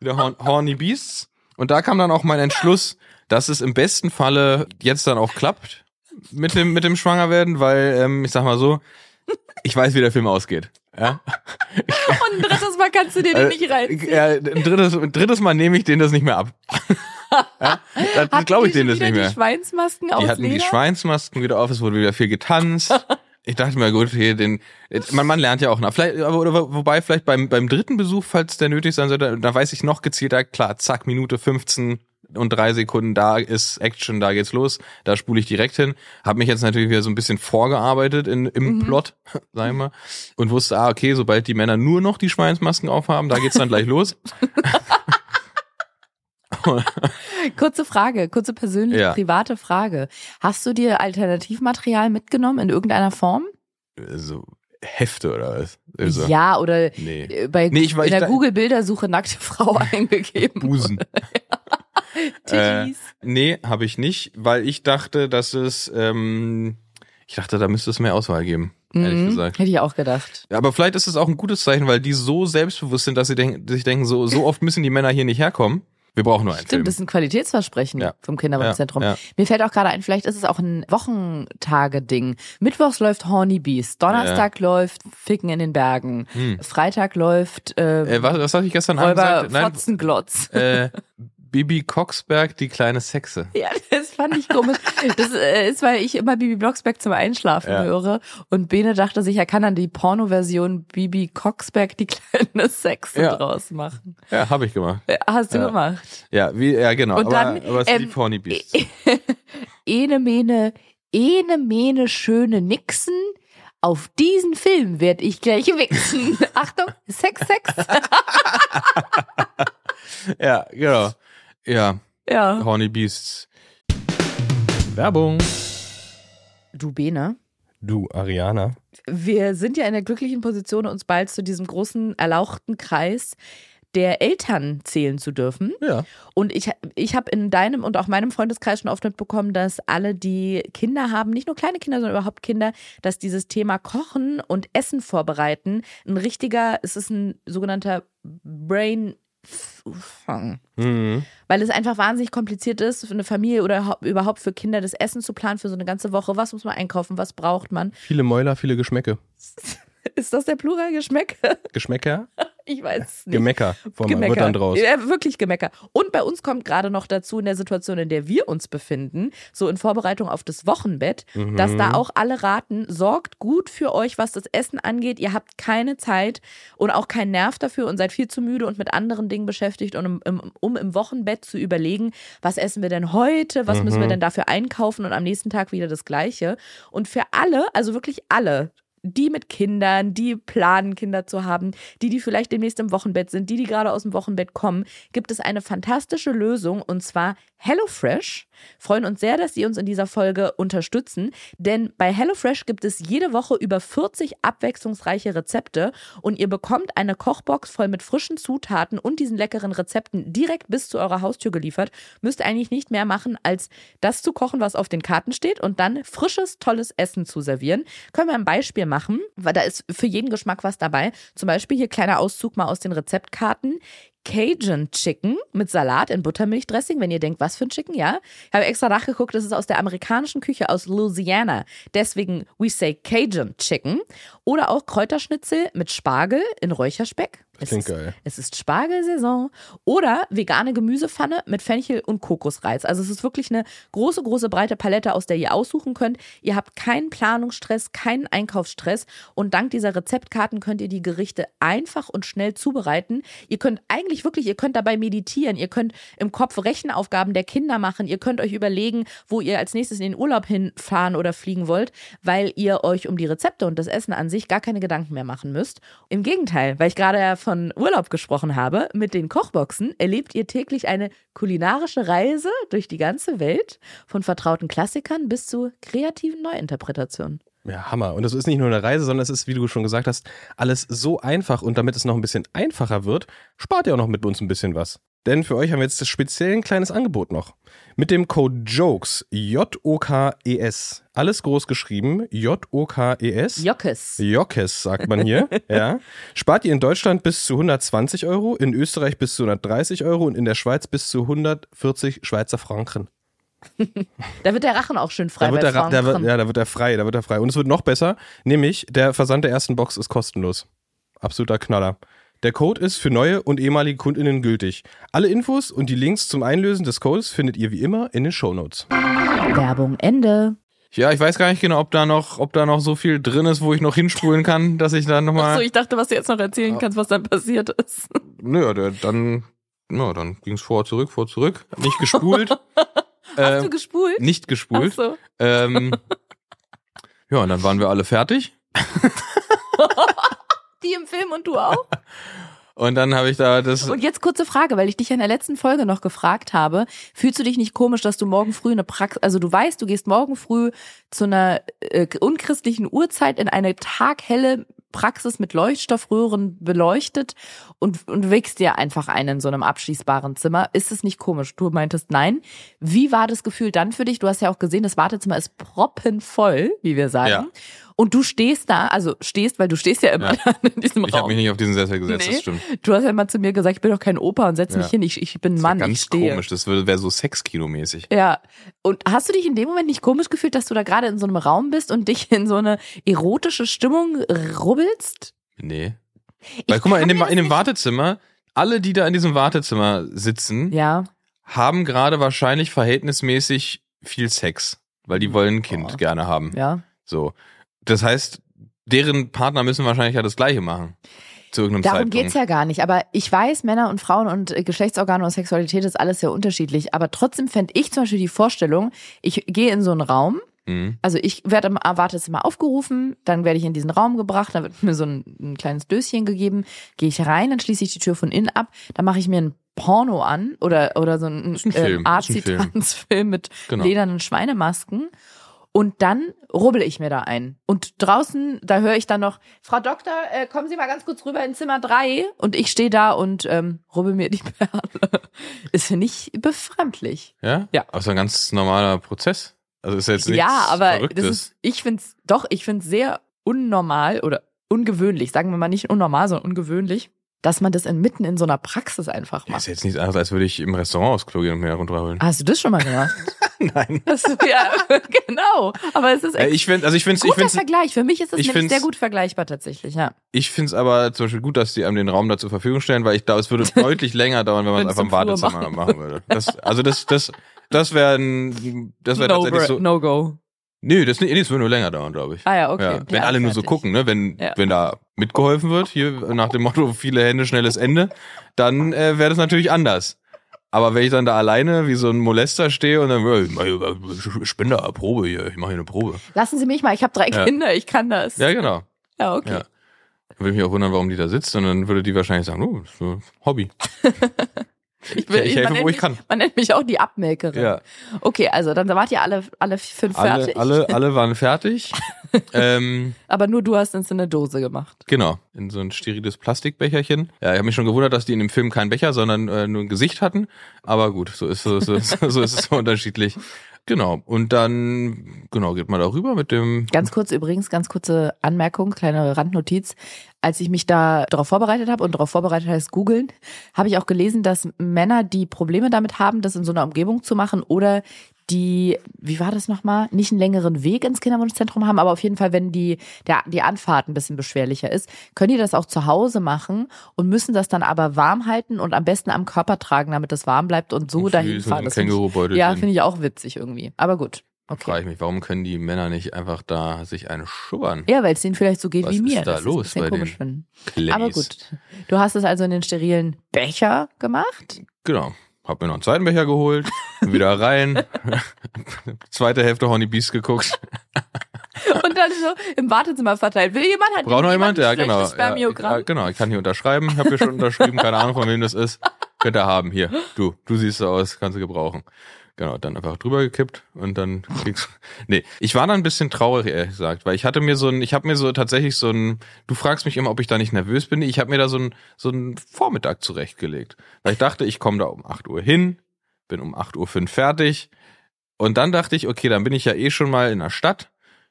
wieder Horn Horny Beasts. Und da kam dann auch mein Entschluss, dass es im besten Falle jetzt dann auch klappt mit dem, mit dem Schwangerwerden, weil, ähm, ich sag mal so, ich weiß, wie der Film ausgeht. Ja, Und ein drittes Mal kannst du dir den Äh, nicht reinziehen. ja ein, drittes, ein drittes Mal nehme ich denen das nicht mehr ab. ja, Hatten glaube ich die denen das nicht mehr. Die Schweinsmasken Die hatten die Leder? Schweinsmasken wieder auf, es wurde wieder viel getanzt. Ich dachte mir, gut, hier den, man, man lernt ja auch nach. Vielleicht, aber, oder, wobei, vielleicht beim, beim dritten Besuch, falls der nötig sein sollte, da weiß ich noch gezielter, klar, zack, Minute 15 und drei Sekunden, da ist Action, da geht's los, da spule ich direkt hin. Hab mich jetzt natürlich wieder so ein bisschen vorgearbeitet in, im Mhm. Plot, sag ich mal, und wusste, ah, okay, sobald die Männer nur noch die Schweinsmasken aufhaben, da geht's dann gleich los. Kurze Frage, kurze persönliche, Ja. private Frage. Hast du dir Alternativmaterial mitgenommen in irgendeiner Form? So Hefte oder was? Also, Ja, oder Nee. äh, bei Nee, ich in ich der Google-Bildersuche nackte Frau eingegeben. Busen. Titties. Nee, habe ich nicht, weil ich dachte, dass es, ähm, ich dachte, da müsste es mehr Auswahl geben, ehrlich Mhm, gesagt. Hätte ich auch gedacht. Aber vielleicht ist es auch ein gutes Zeichen, weil die so selbstbewusst sind, dass sie denken, sich denken, so, so oft müssen die Männer hier nicht herkommen. Wir brauchen nur einen Stimmt, Film. das ist ein Qualitätsversprechen Ja. vom Kinderwunschzentrum. Ja, ja. Mir fällt auch gerade ein, vielleicht ist es auch ein Wochentage-Ding. Mittwochs läuft Horny Beast, Donnerstag läuft Ficken in den Bergen, Hm. Freitag läuft äh, Äh, was, was hatte ich gestern Abend gesagt? Nein, Fotzenglotz. äh, Bibi Coxberg, die kleine Sexe. Ja, das fand ich komisch. Das äh, ist, weil ich immer Bibi Blocksberg zum Einschlafen Ja. höre und Bene dachte sich, er kann dann die Porno-Version Bibi Coxberg die kleine Sexe Ja. draus machen. Ja, habe ich gemacht. Hast du Ja. gemacht. Ja, wie, ja genau. Und aber, dann, aber es ähm, die Pony Beasts. Ene Mene, ene Mene schöne Nixen. Auf diesen Film werd ich gleich wichsen. Achtung, Sex, Sex. Ja, genau. Ja, Ja. Horny Beasts. Werbung. Du Bene, Du, Ariana. wir sind ja in der glücklichen Position, uns bald zu diesem großen, erlauchten Kreis der Eltern zählen zu dürfen. Ja. Und ich, ich habe in deinem und auch meinem Freundeskreis schon oft mitbekommen, dass alle, die Kinder haben, nicht nur kleine Kinder, sondern überhaupt Kinder, dass dieses Thema Kochen und Essen vorbereiten ein richtiger, es ist ein sogenannter Brain Fang. Mhm. Weil es einfach wahnsinnig kompliziert ist, für eine Familie oder hau- überhaupt für Kinder das Essen zu planen für so eine ganze Woche. Was muss man einkaufen? Was braucht man? Viele Mäuler, viele Geschmäcke. Ist das der Plural Geschmäck? Geschmäcker? Ich weiß es nicht. Gemecker. Vom Gemecker. dann draus. Ja, wirklich Gemecker. Und bei uns kommt gerade noch dazu in der Situation, in der wir uns befinden, so in Vorbereitung auf das Wochenbett, Mhm. dass da auch alle raten, sorgt gut für euch, was das Essen angeht. Ihr habt keine Zeit und auch keinen Nerv dafür und seid viel zu müde und mit anderen Dingen beschäftigt, um, im- um im Wochenbett zu überlegen, was essen wir denn heute, was müssen wir Mhm. denn dafür einkaufen und am nächsten Tag wieder das Gleiche. Und für alle, also wirklich alle, die mit Kindern, die planen, Kinder zu haben, die, die vielleicht demnächst im Wochenbett sind, die, die gerade aus dem Wochenbett kommen, gibt es eine fantastische Lösung und zwar HelloFresh. Freuen uns sehr, dass Sie uns in dieser Folge unterstützen, denn bei HelloFresh gibt es jede Woche über 40 abwechslungsreiche Rezepte und ihr bekommt eine Kochbox voll mit frischen Zutaten und diesen leckeren Rezepten direkt bis zu eurer Haustür geliefert. Müsst ihr eigentlich nicht mehr machen, als das zu kochen, was auf den Karten steht und dann frisches, tolles Essen zu servieren. Können wir ein Beispiel machen, weil da ist für jeden Geschmack was dabei. Zum Beispiel hier kleiner Auszug mal aus den Rezeptkarten. Cajun Chicken mit Salat in Buttermilchdressing. Wenn ihr denkt, was für ein Chicken, ja. Ich habe extra nachgeguckt, das ist aus der amerikanischen Küche aus Louisiana. Deswegen we say Cajun Chicken. Oder auch Kräuterschnitzel mit Spargel in Räucherspeck. Das Es ist, geil. Es ist Spargelsaison. Oder vegane Gemüsepfanne mit Fenchel und Kokosreiz. Also es ist wirklich eine große, große, breite Palette, aus der ihr aussuchen könnt. Ihr habt keinen Planungsstress, keinen Einkaufsstress. Und dank dieser Rezeptkarten könnt ihr die Gerichte einfach und schnell zubereiten. Ihr könnt eigentlich wirklich, ihr könnt dabei meditieren. Ihr könnt im Kopf Rechenaufgaben der Kinder machen. Ihr könnt euch überlegen, wo ihr als nächstes in den Urlaub hinfahren oder fliegen wollt, weil ihr euch um die Rezepte und das Essen an sich gar keine Gedanken mehr machen müsst. Im Gegenteil, weil ich gerade von Urlaub gesprochen habe, mit den Kochboxen erlebt ihr täglich eine kulinarische Reise durch die ganze Welt, von vertrauten Klassikern bis zu kreativen Neuinterpretationen. Ja, Hammer. Und das ist nicht nur eine Reise, sondern es ist, wie du schon gesagt hast, alles so einfach. Und damit es noch ein bisschen einfacher wird, spart ihr auch noch mit uns ein bisschen was. Denn für euch haben wir jetzt das speziell ein kleines Angebot noch. Mit dem Code JOKES, J-O-K-E-S, alles groß geschrieben, J-O-K-E-S. Jockes. Jokes, sagt man hier. ja. Spart ihr in Deutschland bis zu 120 Euro, in Österreich bis zu 130 Euro und in der Schweiz bis zu 140 Schweizer Franken. Da wird der Rachen auch schön frei Da wird bei der, Ra- da wird, ja, da wird er frei, da wird er frei. Und es wird noch besser, nämlich der Versand der ersten Box ist kostenlos. Absoluter Knaller. Der Code ist für neue und ehemalige KundInnen gültig. Alle Infos und die Links zum Einlösen des Codes findet ihr wie immer in den Shownotes. Werbung Ende. Ja, ich weiß gar nicht genau, ob da noch, ob da noch so viel drin ist, wo ich noch hinspulen kann, dass ich dann nochmal. Achso, ich dachte, was du jetzt noch erzählen kannst, was dann passiert ist. Naja, der, dann, na, dann ging's vor, zurück, vor, zurück. Nicht gespult. Hast du ähm, gespult? nicht gespult. Achso. Ähm, ja, und dann waren wir alle fertig. Die im Film und du auch? Und dann habe ich da das. Und jetzt kurze Frage, weil ich dich ja in der letzten Folge noch gefragt habe. Fühlst du dich nicht komisch, dass du morgen früh eine Praxis, also du weißt, du gehst morgen früh zu einer äh, unchristlichen Uhrzeit in eine taghelle Praxis mit Leuchtstoffröhren beleuchtet und, und wächst dir einfach ein in so einem abschließbaren Zimmer. Ist es nicht komisch? Du meintest nein. Wie war das Gefühl dann für dich? Du hast ja auch gesehen, das Wartezimmer ist proppenvoll, wie wir sagen. Ja. Und du stehst da, also stehst, weil du stehst ja immer Ja. in diesem Ich habe Raum. mich nicht auf diesen Sessel gesetzt, Nee. das stimmt. Du hast ja immer zu mir gesagt, ich bin doch kein Opa und setz Ja. mich hin, ich, ich bin Das Mann, ich ganz stehe. komisch, das wäre so Sexkino-mäßig. Ja. Und hast du dich in dem Moment nicht komisch gefühlt, dass du da gerade in so einem Raum bist und dich in so eine erotische Stimmung rubbelst? Nee. Ich Weil guck mal, in dem, in dem Wartezimmer, alle, die da in diesem Wartezimmer sitzen, Ja. haben gerade wahrscheinlich verhältnismäßig viel Sex, weil die wollen ein Kind Oh. gerne haben. Ja. So. Das heißt, deren Partner müssen wahrscheinlich ja das Gleiche machen. Zu irgendeinem Darum Zeitpunkt. geht's ja gar nicht. Aber ich weiß, Männer und Frauen und äh, Geschlechtsorgane und Sexualität ist alles sehr unterschiedlich. Aber trotzdem fände ich zum Beispiel die Vorstellung, ich gehe in so einen Raum, Mhm. Also ich werde im Wartezimmer aufgerufen, dann werde ich in diesen Raum gebracht, dann wird mir so ein, ein kleines Döschen gegeben, gehe ich rein, dann schließe ich die Tür von innen ab, dann mache ich mir ein Porno an oder oder so ein, Ist ein äh, ist ein Film. Arzi-Tanzfilm mit Genau. ledernen Schweinemasken. Und dann rubbel ich mir da ein. Und draußen, da höre ich dann noch, Frau Doktor, äh, kommen Sie mal ganz kurz rüber in Zimmer drei. Und ich stehe da und ähm, rubbel mir die Perle. Ist finde ich befremdlich. Ja? Ja. Aber ist ein ganz normaler Prozess. Also ist jetzt nichts Ja, aber Verrücktes. das ist, ich finde es, doch, ich finde es sehr unnormal oder ungewöhnlich, sagen wir mal nicht unnormal, sondern ungewöhnlich, dass man das inmitten in so einer Praxis einfach macht. ist jetzt nichts anderes, als würde ich im Restaurant aufs Klo gehen und mir runterholen. Hast du das schon mal gemacht? Nein. Das, ja, genau. Aber es ist echt ich finde, also ich finde ich guter finde Vergleich. Für mich ist es ich nämlich find's- sehr gut vergleichbar tatsächlich, ja. ich finde es aber zum Beispiel gut, dass die einem den Raum da zur Verfügung stellen, weil ich glaube, es würde deutlich länger dauern, wenn man es einfach im Wartezimmer machen. machen würde. Das, also das, das, das wäre ein, das wäre no, tatsächlich so. no go. Nee, das, nee, das würde nur länger dauern, glaube ich. Ah ja, okay. Ja, wenn alle nur so gucken, ne? Wenn, Ja. wenn da mitgeholfen wird, hier nach dem Motto viele Hände, schnelles Ende, dann äh, wäre das natürlich anders. Aber wenn ich dann da alleine wie so ein Molester stehe und dann, ich bin da, Probe hier, ich mache hier eine Probe. Lassen Sie mich mal, ich habe drei Ja. Kinder, ich kann das. Ja, genau. Ja, okay. Ja. Dann würde ich mich auch wundern, warum die da sitzt. Und dann würde die wahrscheinlich sagen, oh, das ist so Hobby. Ich, will, Ich man helfe, nennt wo ich mich- kann. Man nennt mich auch die Abmelkerin. Ja. Okay, also dann wart ihr alle, alle fünf Alle, fertig. alle, alle waren fertig. ähm, Aber nur du hast es in eine Dose gemacht. genau, in so ein steriles Plastikbecherchen. Ja, ich habe mich schon gewundert, dass die in dem Film keinen Becher, sondern äh, nur ein Gesicht hatten. Aber gut, so ist, so, so, so ist es so unterschiedlich. Genau. Und dann, genau, geht man da rüber mit dem. Ganz kurz übrigens, ganz kurze Anmerkung, kleine Randnotiz. Als ich mich da darauf vorbereitet habe und darauf vorbereitet heißt googeln, habe ich auch gelesen, dass Männer, die Probleme damit haben, das in so einer Umgebung zu machen oder die, wie war das nochmal, nicht einen längeren Weg ins Kinderwunschzentrum haben, aber auf jeden Fall, wenn die, der, die Anfahrt ein bisschen beschwerlicher ist, können die das auch zu Hause machen und müssen das dann aber warm halten und am besten am Körper tragen, damit es warm bleibt und so Süß dahin fahren. Das find ich- Kängurubeutel Ja, finde ich auch witzig irgendwie. Aber gut. Okay. Frage ich mich, warum können die Männer nicht einfach da sich eine schubbern? Ja, weil es denen vielleicht so geht Was wie ist mir. da dass sie los ein bisschen bei den. Aber gut. Du hast es also in den sterilen Becher gemacht. Genau. Hab mir noch einen zweiten Becher geholt, wieder rein. Zweite Hälfte Honey Beast geguckt. Und dann so im Wartezimmer verteilt. Will jemand? Hat Braucht noch jemand? Ja, genau. Ja, genau. Ich kann hier unterschreiben. Ich habe hier schon unterschrieben. Keine Ahnung, von wem das ist. Könnt ihr haben. Hier. Du. Du siehst so aus. Kannst du gebrauchen. Genau. Dann einfach drüber gekippt und dann kriegst Nee. Ich war dann ein bisschen traurig, ehrlich gesagt, weil ich hatte mir so ein, ich habe mir so tatsächlich so ein, du fragst mich immer, ob ich da nicht nervös bin. Ich habe mir da so ein, so ein Vormittag zurechtgelegt. Weil ich dachte, ich komme da um 8 Uhr hin, bin um 8 Uhr fünf fertig. Und dann dachte ich, okay, dann bin ich ja eh schon mal in der Stadt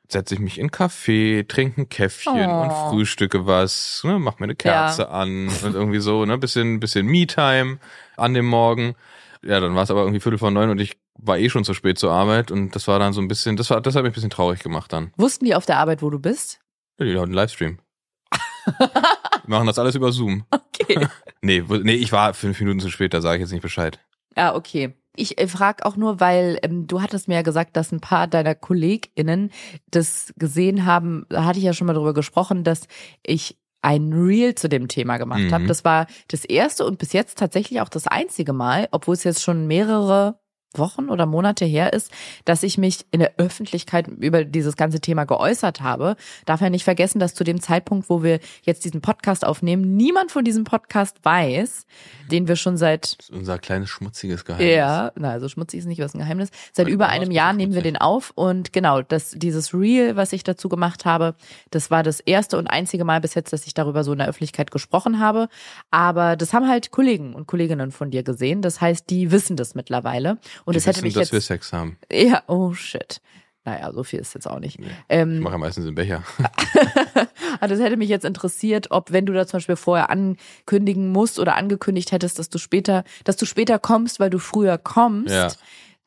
setze ich mich in einen Café, trinke ein Käffchen Oh. und frühstücke was, ne, mach mir eine Kerze an und irgendwie so, ne, bisschen, bisschen Me-Time an dem Morgen. Ja, dann war es aber irgendwie Viertel vor neun und ich war eh schon zu spät zur Arbeit und das war dann so ein bisschen, das war, das hat mich ein bisschen traurig gemacht dann. Wussten die auf der Arbeit, wo du bist? Ja, die hatten einen Livestream. Wir machen das alles über Zoom. Okay. Nee, nee, ich war fünf Minuten zu spät, da sage ich jetzt nicht Bescheid. Ja, okay. Ich äh, frage auch nur, weil ähm, du hattest mir ja gesagt, dass ein paar deiner KollegInnen das gesehen haben. Da hatte ich ja schon mal drüber gesprochen, dass ich ein Reel zu dem Thema gemacht Mhm. habe. Das war das erste und bis jetzt tatsächlich auch das einzige Mal, obwohl es jetzt schon mehrere Wochen oder Monate her ist, dass ich mich in der Öffentlichkeit über dieses ganze Thema geäußert habe. Darf ja nicht vergessen, dass zu dem Zeitpunkt, wo wir jetzt diesen Podcast aufnehmen, niemand von diesem Podcast weiß, den wir schon seit Das ist unser kleines schmutziges Geheimnis. ja, na, also schmutzig ist nicht was ein Geheimnis. Seit über einem Jahr nehmen wir den auf und genau, das, dieses Reel, was ich dazu gemacht habe, das war das erste und einzige Mal bis jetzt, dass ich darüber so in der Öffentlichkeit gesprochen habe. Aber das haben halt Kollegen und Kolleginnen von dir gesehen. Das heißt, die wissen das mittlerweile. Und Die es hätte mich dass wir jetzt. Sex haben. Ja, oh shit. Naja, so viel ist jetzt auch nicht. Nee. Ich Ähm, mache ja meistens den Becher. also das hätte mich jetzt interessiert, ob wenn du da zum Beispiel vorher ankündigen musst oder angekündigt hättest, dass du später, dass du später kommst, weil du früher kommst, Ja.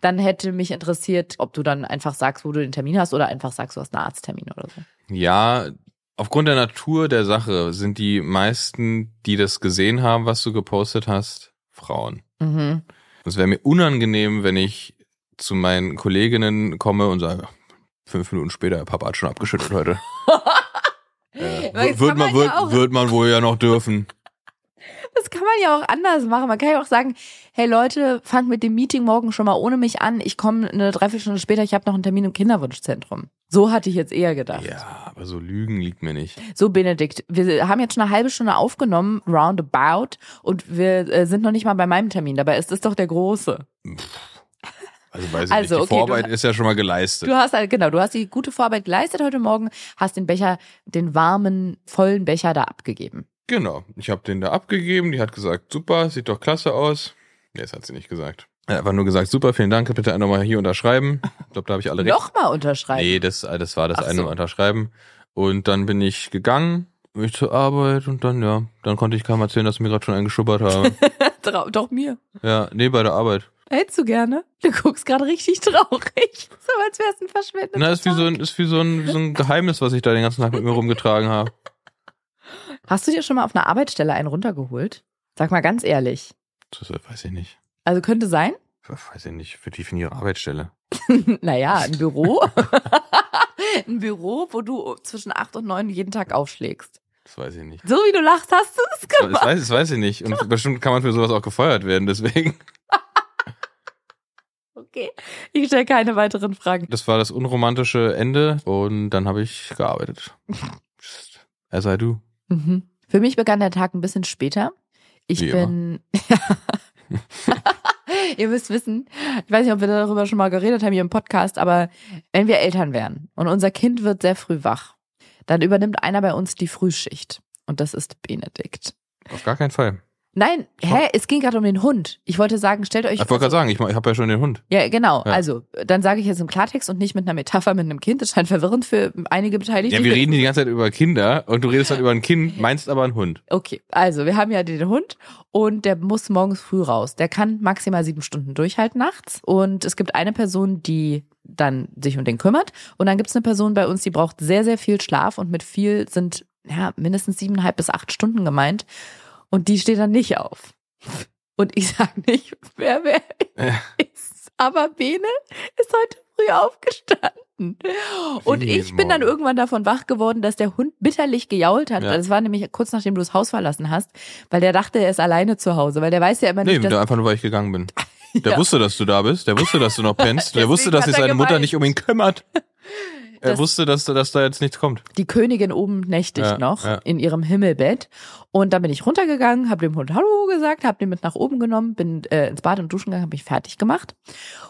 dann hätte mich interessiert, ob du dann einfach sagst, wo du den Termin hast oder einfach sagst, du hast einen Arzttermin oder so. Ja, aufgrund der Natur der Sache sind die meisten, die das gesehen haben, was du gepostet hast, Frauen. Mhm. Es wäre mir unangenehm, wenn ich zu meinen Kolleginnen komme und sage, fünf Minuten später, Papa hat schon abgeschüttet heute. äh, wird, man, wird, ja auch- wird man wohl ja noch dürfen. Das kann man ja auch anders machen. Man kann ja auch sagen, hey Leute, fangt mit dem Meeting morgen schon mal ohne mich an. Ich komme eine Dreiviertelstunde später, ich habe noch einen Termin im Kinderwunschzentrum. So hatte ich jetzt eher gedacht. Ja, aber so Lügen liegt mir nicht. So, Benedikt, wir haben jetzt schon eine halbe Stunde aufgenommen, roundabout, und wir äh, sind noch nicht mal bei meinem Termin. Dabei ist es doch der große. Also weiß ich Also, nicht. Die okay, du- Vorarbeit ist ja schon mal geleistet. Du hast halt, genau, du hast die gute Vorarbeit geleistet heute Morgen, hast den Becher, den warmen, vollen Becher da abgegeben. Genau. Ich habe den da abgegeben. Die hat gesagt, super, sieht doch klasse aus. Nee, das hat sie nicht gesagt. Er hat einfach nur gesagt, super, vielen Dank, bitte nochmal hier unterschreiben. Ich glaube, da habe ich alle recht. Nochmal unterschreiben. Nee, das, das war das Ach eine so. Unterschreiben. Und dann bin ich gegangen, ich zur Arbeit und dann, ja, dann konnte ich keinem erzählen, dass ich mir gerade schon eingeschubbert habe. Trau- Doch mir. ja, nee, bei der Arbeit. Hättest du gerne? Du guckst gerade richtig traurig. So als wär's ein verschwendeter Na, ist wie so ein, ist wie so ein, wie so ein Geheimnis, was ich da den ganzen Tag mit mir rumgetragen habe. Hast du dir schon mal auf einer Arbeitsstelle einen runtergeholt? Sag mal ganz ehrlich. Das weiß ich nicht. Also könnte sein? Weiß ich nicht. Für die für ihre Arbeitsstelle. naja, ein Büro. ein Büro, wo du zwischen acht und neun jeden Tag aufschlägst. Das weiß ich nicht. So wie du lachst, hast du es Das gemacht. weiß, das weiß ich nicht. Und bestimmt kann man für sowas auch gefeuert werden, deswegen. Okay. Ich stelle keine weiteren Fragen. Das war das unromantische Ende und dann habe ich gearbeitet. As I do. Mhm. Für mich begann der Tag ein bisschen später. Ich Wie bin. Ihr müsst wissen, ich weiß nicht, ob wir darüber schon mal geredet haben hier im Podcast, aber wenn wir Eltern wären und unser Kind wird sehr früh wach, dann übernimmt einer bei uns die Frühschicht. Und das ist Benedikt. Auf gar keinen Fall. Nein, hä, es ging gerade um den Hund. Ich wollte sagen, stellt euch. Ich wollte gerade sagen, ich, ich habe ja schon den Hund. Ja, genau. Ja. Also, dann sage ich jetzt im Klartext und nicht mit einer Metapher mit einem Kind. Das scheint verwirrend für einige Beteiligte. Ja, wir reden die ganze Zeit über Kinder und du redest dann über ein Kind, meinst aber einen Hund. Okay, also wir haben ja den Hund und der muss morgens früh raus. Der kann maximal sieben Stunden durchhalten nachts. Und es gibt eine Person, die dann sich um den kümmert. Und dann gibt es eine Person bei uns, die braucht sehr, sehr viel Schlaf und mit viel sind ja mindestens siebeneinhalb bis acht Stunden gemeint. Und die steht dann nicht auf. Und ich sage nicht, wer wer ist. Aber Bene ist heute früh aufgestanden. Und Wie ich bin dann morgen. irgendwann davon wach geworden, dass der Hund bitterlich gejault hat. Ja. Das war nämlich kurz nachdem du das Haus verlassen hast, weil der dachte, er ist alleine zu Hause, weil der weiß ja immer Nee, nicht, dass einfach nur, weil ich gegangen bin. Der Ja. wusste, dass du da bist. Der wusste, dass du noch pennst. Der wusste, dass sich seine Mutter geweint. nicht um ihn kümmert. Er Das- wusste, dass, da- dass da jetzt nichts kommt. die Königin oben nächtigt Ja, noch ja. in ihrem Himmelbett. Und dann bin ich runtergegangen, habe dem Hund Hallo gesagt, habe den mit nach oben genommen, bin äh, ins Bad und duschen gegangen, habe mich fertig gemacht.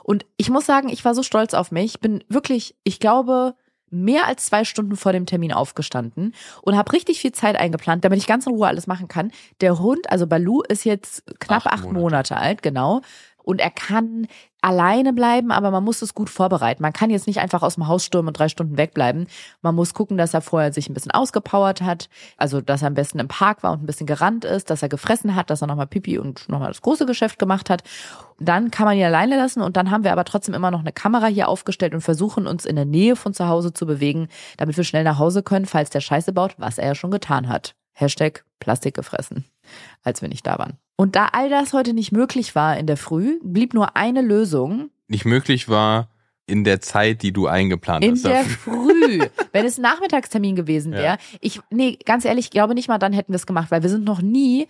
Und ich muss sagen, ich war so stolz auf mich. Ich bin wirklich, ich glaube, mehr als zwei Stunden vor dem Termin aufgestanden und habe richtig viel Zeit eingeplant, damit ich ganz in Ruhe alles machen kann. Der Hund, also Balu, ist jetzt knapp Acht acht, Monate. Monate alt, genau. Und er kann alleine bleiben, aber man muss es gut vorbereiten. Man kann jetzt nicht einfach aus dem Haus stürmen und drei Stunden wegbleiben. Man muss gucken, dass er vorher sich ein bisschen ausgepowert hat. Also, dass er am besten im Park war und ein bisschen gerannt ist, dass er gefressen hat, dass er nochmal Pipi und nochmal das große Geschäft gemacht hat. Dann kann man ihn alleine lassen und dann haben wir aber trotzdem immer noch eine Kamera hier aufgestellt und versuchen uns in der Nähe von zu Hause zu bewegen, damit wir schnell nach Hause können, falls der Scheiße baut, was er ja schon getan hat. Hashtag Plastik gefressen, als wir nicht da waren. Und da all das heute nicht möglich war in der Früh, blieb nur eine Lösung. Nicht möglich war in der Zeit, die du eingeplant In hast. der dafür. Früh. Wenn es ein Nachmittagstermin gewesen wäre, Ja. ich, nee, ganz ehrlich, ich glaube nicht mal dann hätten wir es gemacht, weil wir sind noch nie,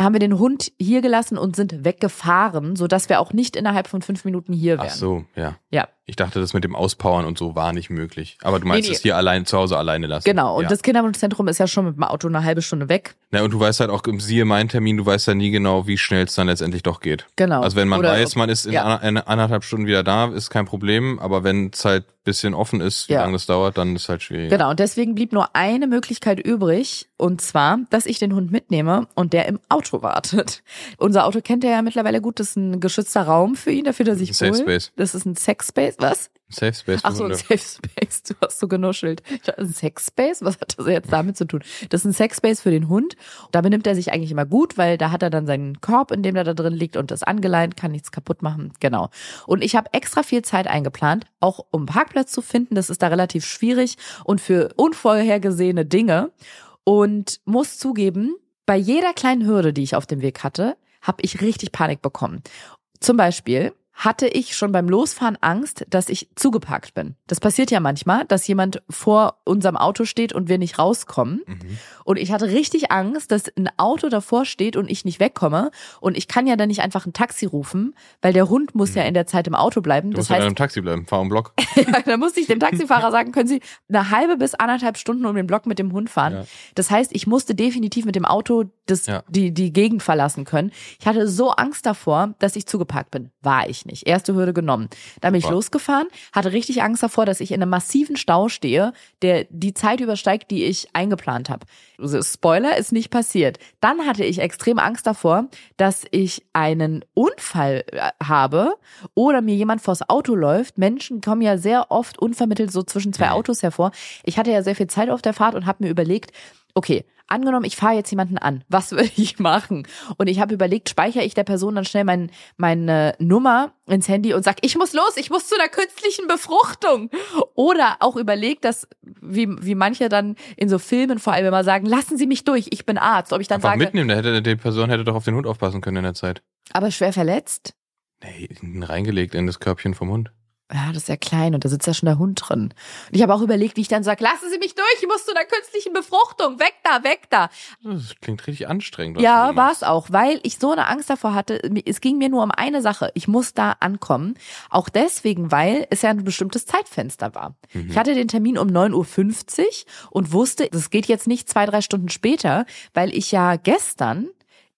haben wir den Hund hier gelassen und sind weggefahren, sodass wir auch nicht innerhalb von fünf Minuten hier wären. Ach so, ja. Ja. Ich dachte, das mit dem Auspowern und so war nicht möglich. Aber du meinst Nee, nee. es hier allein zu Hause alleine lassen. Genau, und ja. das Kinderwunschzentrum ist ja schon mit dem Auto eine halbe Stunde weg. Na, und du weißt halt auch, im siehe mein Termin, du weißt ja nie genau, wie schnell es dann letztendlich doch geht. Genau. Also wenn man Oder weiß, man ist in ja. anderthalb Stunden wieder da, ist kein Problem. Aber wenn es halt bisschen offen ist, wie Ja. lange das dauert, dann ist halt schwierig. Genau, und deswegen blieb nur eine Möglichkeit übrig, und zwar, dass ich den Hund mitnehme und der im Auto wartet. Unser Auto kennt er ja mittlerweile gut, das ist ein geschützter Raum für ihn, da fühlt er sich Safe wohl. Space. Das ist ein Sex Space, was? Safe Space Ach so, ein. Safe Space, du hast so genuschelt. Ein Sex Space, was hat das jetzt damit zu tun? Das ist ein Sex Space für den Hund. Da benimmt er sich eigentlich immer gut, weil da hat er dann seinen Korb, in dem er da drin liegt und ist angeleint, kann nichts kaputt machen. Genau. Und ich habe extra viel Zeit eingeplant, auch um Parkplatz zu finden. Das ist da relativ schwierig und für unvorhergesehene Dinge. Und muss zugeben, bei jeder kleinen Hürde, die ich auf dem Weg hatte, habe ich richtig Panik bekommen. Zum Beispiel hatte ich schon beim Losfahren Angst, dass ich zugeparkt bin. Das passiert ja manchmal, dass jemand vor unserem Auto steht und wir nicht rauskommen. Mhm. Und ich hatte richtig Angst, dass ein Auto davor steht und ich nicht wegkomme. Und ich kann ja dann nicht einfach ein Taxi rufen, weil der Hund muss ja in der Zeit im Auto bleiben. Mhm. Du Das musst ja in heißt, einem Taxi bleiben, fahr um Block. ja, da musste ich dem Taxifahrer sagen, können Sie eine halbe bis anderthalb Stunden um den Block mit dem Hund fahren. Ja. Das heißt, ich musste definitiv mit dem Auto das, Ja. die, die Gegend verlassen können. Ich hatte so Angst davor, dass ich zugeparkt bin. War ich nicht. Erste Hürde genommen. Dann bin ich losgefahren, hatte richtig Angst davor, dass ich in einem massiven Stau stehe, der die Zeit übersteigt, die ich eingeplant habe. Also Spoiler, ist nicht passiert. Dann hatte ich extrem Angst davor, dass ich einen Unfall äh, habe oder mir jemand vors Auto läuft. Menschen kommen ja sehr oft unvermittelt so zwischen zwei Mhm. Autos hervor. Ich hatte ja sehr viel Zeit auf der Fahrt und habe mir überlegt, okay, angenommen, ich fahre jetzt jemanden an, was würde ich machen? Und ich habe überlegt, speichere ich der Person dann schnell mein, meine Nummer ins Handy und sag, ich muss los, ich muss zu einer künstlichen Befruchtung. Oder auch überlegt, dass, wie, wie manche dann in so Filmen vor allem immer sagen, lassen Sie mich durch, ich bin Arzt. Ob ich dann Einfach sage, mitnehmen, da hätte die Person hätte doch auf den Hund aufpassen können in der Zeit. aber schwer verletzt? Nee, ihn reingelegt in das Körbchen vom Hund. Ja, das ist ja klein und da sitzt ja schon der Hund drin. Und ich habe auch überlegt, wie ich dann sage, lassen Sie mich durch, ich muss zu einer künstlichen Befruchtung, weg da, weg da. Das klingt richtig anstrengend. Ja, war es auch, weil ich so eine Angst davor hatte. Es ging mir nur um eine Sache. Ich muss da ankommen. Auch deswegen, weil es ja ein bestimmtes Zeitfenster war. Mhm. Ich hatte den Termin um 9.50 Uhr und wusste, das geht jetzt nicht zwei, drei Stunden später, weil ich ja gestern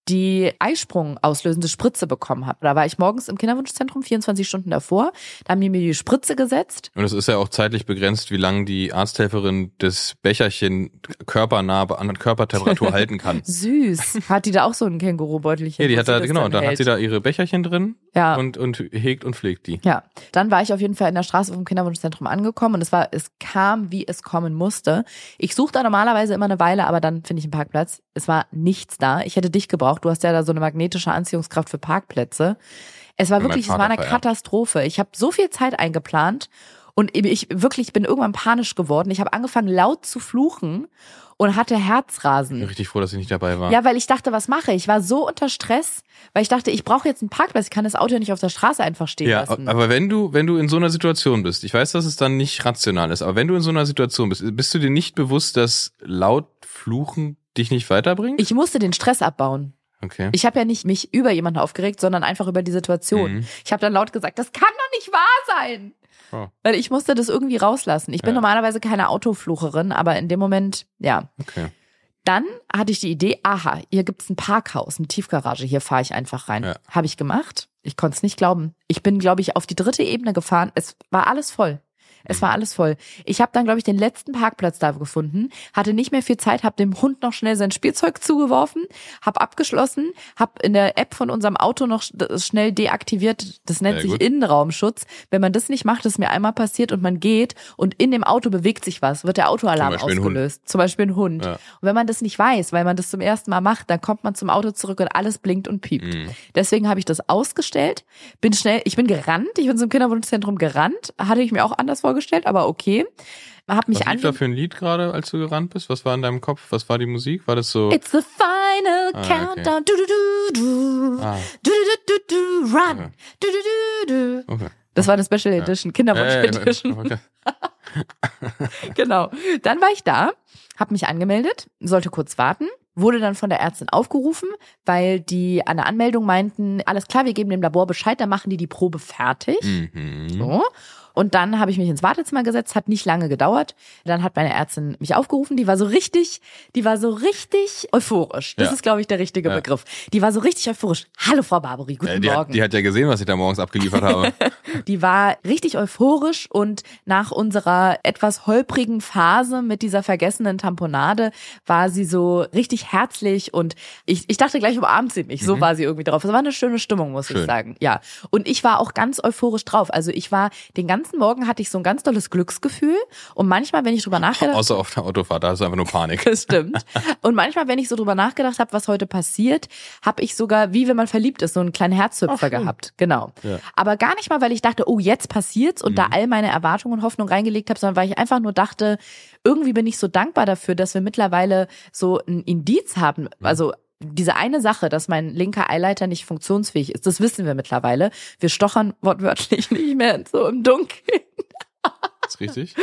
die Eisprung auslösende Spritze bekommen habe. Da war ich morgens im Kinderwunschzentrum, 24 Stunden davor. Da haben die mir die Spritze gesetzt. Und es ist ja auch zeitlich begrenzt, wie lange die Arzthelferin das Becherchen körpernah an Körpertemperatur halten kann. Süß. Hat die da auch so ein Kängurubeutelchen? Ja, die hat da, genau, dann da hat hält? sie da ihre Becherchen drin Ja. und, und hegt und pflegt die. Ja, dann war ich auf jeden Fall in der Straße vom Kinderwunschzentrum angekommen und es war, es kam, wie es kommen musste. Ich suche da normalerweise immer eine Weile, aber dann finde ich einen Parkplatz. Es war nichts da. Ich hätte dich gebraucht. Du hast ja da so eine magnetische Anziehungskraft für Parkplätze. Es war wirklich, es war eine. Katastrophe. Ich habe so viel Zeit eingeplant und ich wirklich bin irgendwann panisch geworden. Ich habe angefangen laut zu fluchen und hatte Ich bin Herzrasen. richtig froh, dass ich nicht dabei war. Ja, weil ich dachte, was mache ich? Ich war so unter Stress, weil ich dachte, ich brauche jetzt einen Parkplatz. Ich kann das Auto ja nicht auf der Straße einfach stehen Ja, lassen. aber wenn du, wenn du in so einer Situation bist, ich weiß, dass es dann nicht rational ist, aber wenn du in so einer Situation bist, bist du dir nicht bewusst, dass laut Fluchen dich nicht weiterbringt? Ich musste den Stress abbauen. Okay. Ich habe ja nicht mich über jemanden aufgeregt, sondern einfach über die Situation. Mhm. Ich habe dann laut gesagt, das kann doch nicht wahr sein. Oh. Weil ich musste das irgendwie rauslassen. Ich bin Ja. normalerweise keine Autoflucherin, aber in dem Moment, ja. okay. Dann hatte ich die Idee, aha, hier gibt's ein Parkhaus, eine Tiefgarage, hier fahre ich einfach rein. Ja. Habe ich gemacht. Ich konnte es nicht glauben. Ich bin, glaube ich, auf die dritte Ebene gefahren. Es war alles voll. Es war alles voll. Ich habe dann, glaube ich, den letzten Parkplatz da gefunden, hatte nicht mehr viel Zeit, habe dem Hund noch schnell sein Spielzeug zugeworfen, habe abgeschlossen, habe in der App von unserem Auto noch schnell deaktiviert. Das nennt Sehr sich gut. Innenraumschutz. Wenn man das nicht macht, ist mir einmal passiert und man geht und in dem Auto bewegt sich was, wird der Autoalarm Zum ausgelöst. Zum Beispiel ein Hund. Ja. Und wenn man das nicht weiß, weil man das zum ersten Mal macht, dann kommt man zum Auto zurück und alles blinkt und piept. Mhm. Deswegen habe ich das ausgestellt, bin schnell, ich bin gerannt, ich bin zum Kinderwunschzentrum gerannt, hatte ich mir auch anders vorgestellt, aber okay. Hab mich Was lief da für ein Lied gerade, als du gerannt bist? Was war in deinem Kopf? Was war die Musik? War das so? It's the final Ah, okay. countdown. Du, du, du, du. Ah, Du, du, du, du, run. Okay. Du, du, du, du. okay. Das war eine Special Edition, Kinderwunsch Äh, Edition. okay. Genau. Dann war ich da, habe mich angemeldet, sollte kurz warten, wurde dann von der Ärztin aufgerufen, weil die an der Anmeldung meinten, alles klar, wir geben dem Labor Bescheid, dann machen die die Probe fertig. Mhm. So. Und dann habe ich mich ins Wartezimmer gesetzt, hat nicht lange gedauert. Dann hat meine Ärztin mich aufgerufen, die war so richtig, die war so richtig euphorisch. Das Ja. ist, glaube ich, der richtige Ja. Begriff. Die war so richtig euphorisch. Hallo, Frau Barbary, guten Äh, die, Morgen. hat, die hat ja gesehen, was ich da morgens abgeliefert habe. Die war richtig euphorisch und nach unserer etwas holprigen Phase mit dieser vergessenen Tamponade war sie so richtig herzlich und ich, ich dachte gleich umarmt sie mich. So war sie irgendwie drauf. Es war eine schöne Stimmung, muss ich Mhm. Schön. sagen. Ja. Und ich war auch ganz euphorisch drauf. Also ich war den ganzen Morgen hatte ich so ein ganz tolles Glücksgefühl und manchmal, wenn ich drüber nachgedacht Außer auf der Autofahrt, da du einfach nur Panik. das stimmt. Und manchmal, wenn ich so drüber nachgedacht habe, was heute passiert, habe ich sogar, wie wenn man verliebt ist, so einen kleinen Herzhüpfer gehabt. Genau. Ja. Aber gar nicht mal, weil ich dachte, oh, jetzt passiert's und da all meine Erwartungen und Hoffnung reingelegt habe, sondern weil ich einfach nur dachte, irgendwie bin ich so dankbar dafür, dass wir mittlerweile so ein Indiz haben. Also diese eine Sache, dass mein linker Eileiter nicht funktionsfähig ist, das wissen wir mittlerweile. Wir stochern wortwörtlich nicht mehr so im Dunkeln. Ist richtig.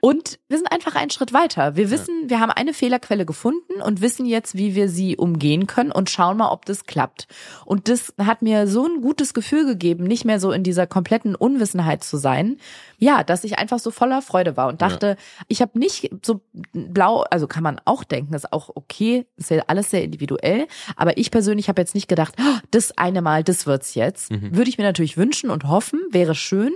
Und wir sind einfach einen Schritt weiter. Wir wissen, wir haben eine Fehlerquelle gefunden und wissen jetzt, wie wir sie umgehen können und schauen mal, ob das klappt. Und das hat mir so ein gutes Gefühl gegeben, nicht mehr so in dieser kompletten Unwissenheit zu sein. Ja, dass ich einfach so voller Freude war und dachte, ich habe nicht so blau, also kann man auch denken, ist auch okay, ist ja alles sehr individuell, aber ich persönlich habe jetzt nicht gedacht, "Oh, das eine Mal, das wird's jetzt. Würde ich mir natürlich wünschen und hoffen, wäre schön,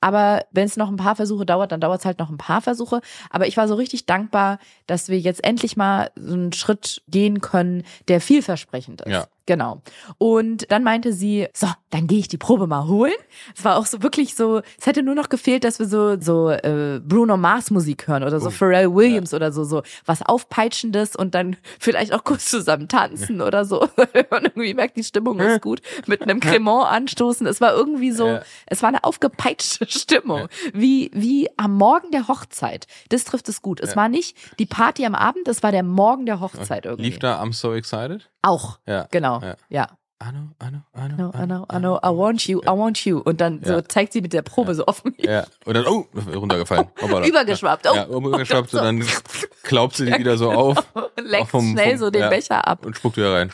aber wenn es noch ein paar Versuche dauert, dann dauert es halt noch ein paar Versuche. Aber ich war so richtig dankbar, dass wir jetzt endlich mal so einen Schritt gehen können, der vielversprechend ist. Ja. Genau. Und dann meinte sie, so, dann gehe ich die Probe mal holen. Es war auch so wirklich so, es hätte nur noch gefehlt, dass wir so so äh, Bruno Mars Musik hören oder so Oh, Pharrell Williams oder so so was aufpeitschendes und dann vielleicht auch kurz zusammen tanzen oder so. und irgendwie merkt die Stimmung ist gut mit einem Cremant anstoßen. Es war irgendwie so, Ja. es war eine aufgepeitschte Stimmung, wie wie am Morgen der Hochzeit. Das trifft es gut. Es Ja. war nicht die Party am Abend, es war der Morgen der Hochzeit irgendwie. Lief da I'm so excited? Auch. Ja. Genau. Ja. Ja. Anno, Anno, Anno, No, I know, I know, I want you, I want you. Und dann so zeigt sie mit der Probe so offen. Ja. Und dann, oh, runtergefallen. Hoppala. Übergeschwappt. Oh. Ja, übergeschwappt und dann klaubt sie die wieder so auf Leckt vom- schnell so den. Becher ab. und spuckt wieder rein.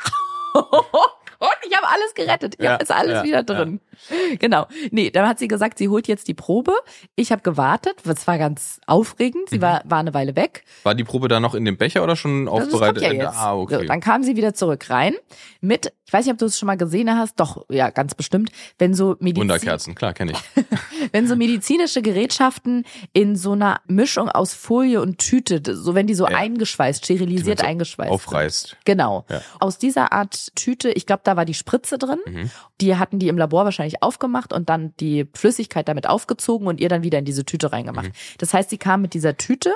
Und ich habe alles gerettet. Ich Ja, habe alles wieder drin. Genau. Nee, dann hat sie gesagt, sie holt jetzt die Probe. Ich habe gewartet. Es war ganz aufregend. Sie Mhm. war, war eine Weile weg. War die Probe da noch in dem Becher oder schon Das aufbereitet? ja jetzt. Ah, okay. so, dann kam sie wieder zurück rein mit, ich weiß nicht, ob du es schon mal gesehen hast, doch, ja, ganz bestimmt, wenn so Medizin, Wunderkerzen, klar, kenne ich. wenn so medizinische Gerätschaften in so einer Mischung aus Folie und Tüte, so wenn die so Ja. eingeschweißt, sterilisiert so eingeschweißt. sind. Aufreißt. Genau. Ja. Aus dieser Art Tüte, ich glaube, da war die Spritze drin. Mhm. Die hatten die im Labor wahrscheinlich aufgemacht und dann die Flüssigkeit damit aufgezogen und ihr dann wieder in diese Tüte reingemacht. Mhm. Das heißt, sie kam mit dieser Tüte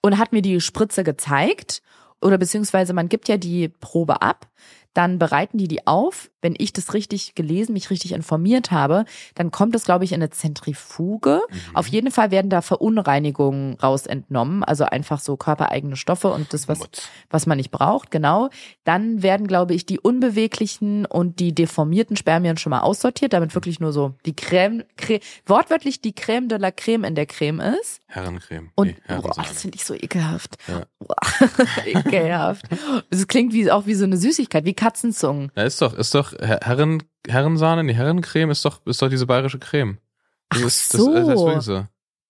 und hat mir die Spritze gezeigt. Oder beziehungsweise man gibt ja die Probe ab, dann bereiten die die auf. Wenn ich das richtig gelesen, mich richtig informiert habe, dann kommt es, glaube ich, in eine Zentrifuge. Mhm. Auf jeden Fall werden da Verunreinigungen raus entnommen, also einfach so körpereigene Stoffe und das, was was man nicht braucht, genau. Dann werden, glaube ich, die unbeweglichen und die deformierten Spermien schon mal aussortiert, damit wirklich nur so die Creme, Creme wortwörtlich die Creme de la Creme in der Creme ist. Herrencreme. Und nee, boah, das finde ich so ekelhaft. Ja. Ekelhaft. Das klingt wie, auch wie so eine Süßigkeit, wie Katzenzungen. Ja, ist doch, ist doch Her- Herren, Herrensahne, die Herrencreme ist doch, ist doch diese bayerische Creme. Das Ach ist, so. Das, das wirklich so.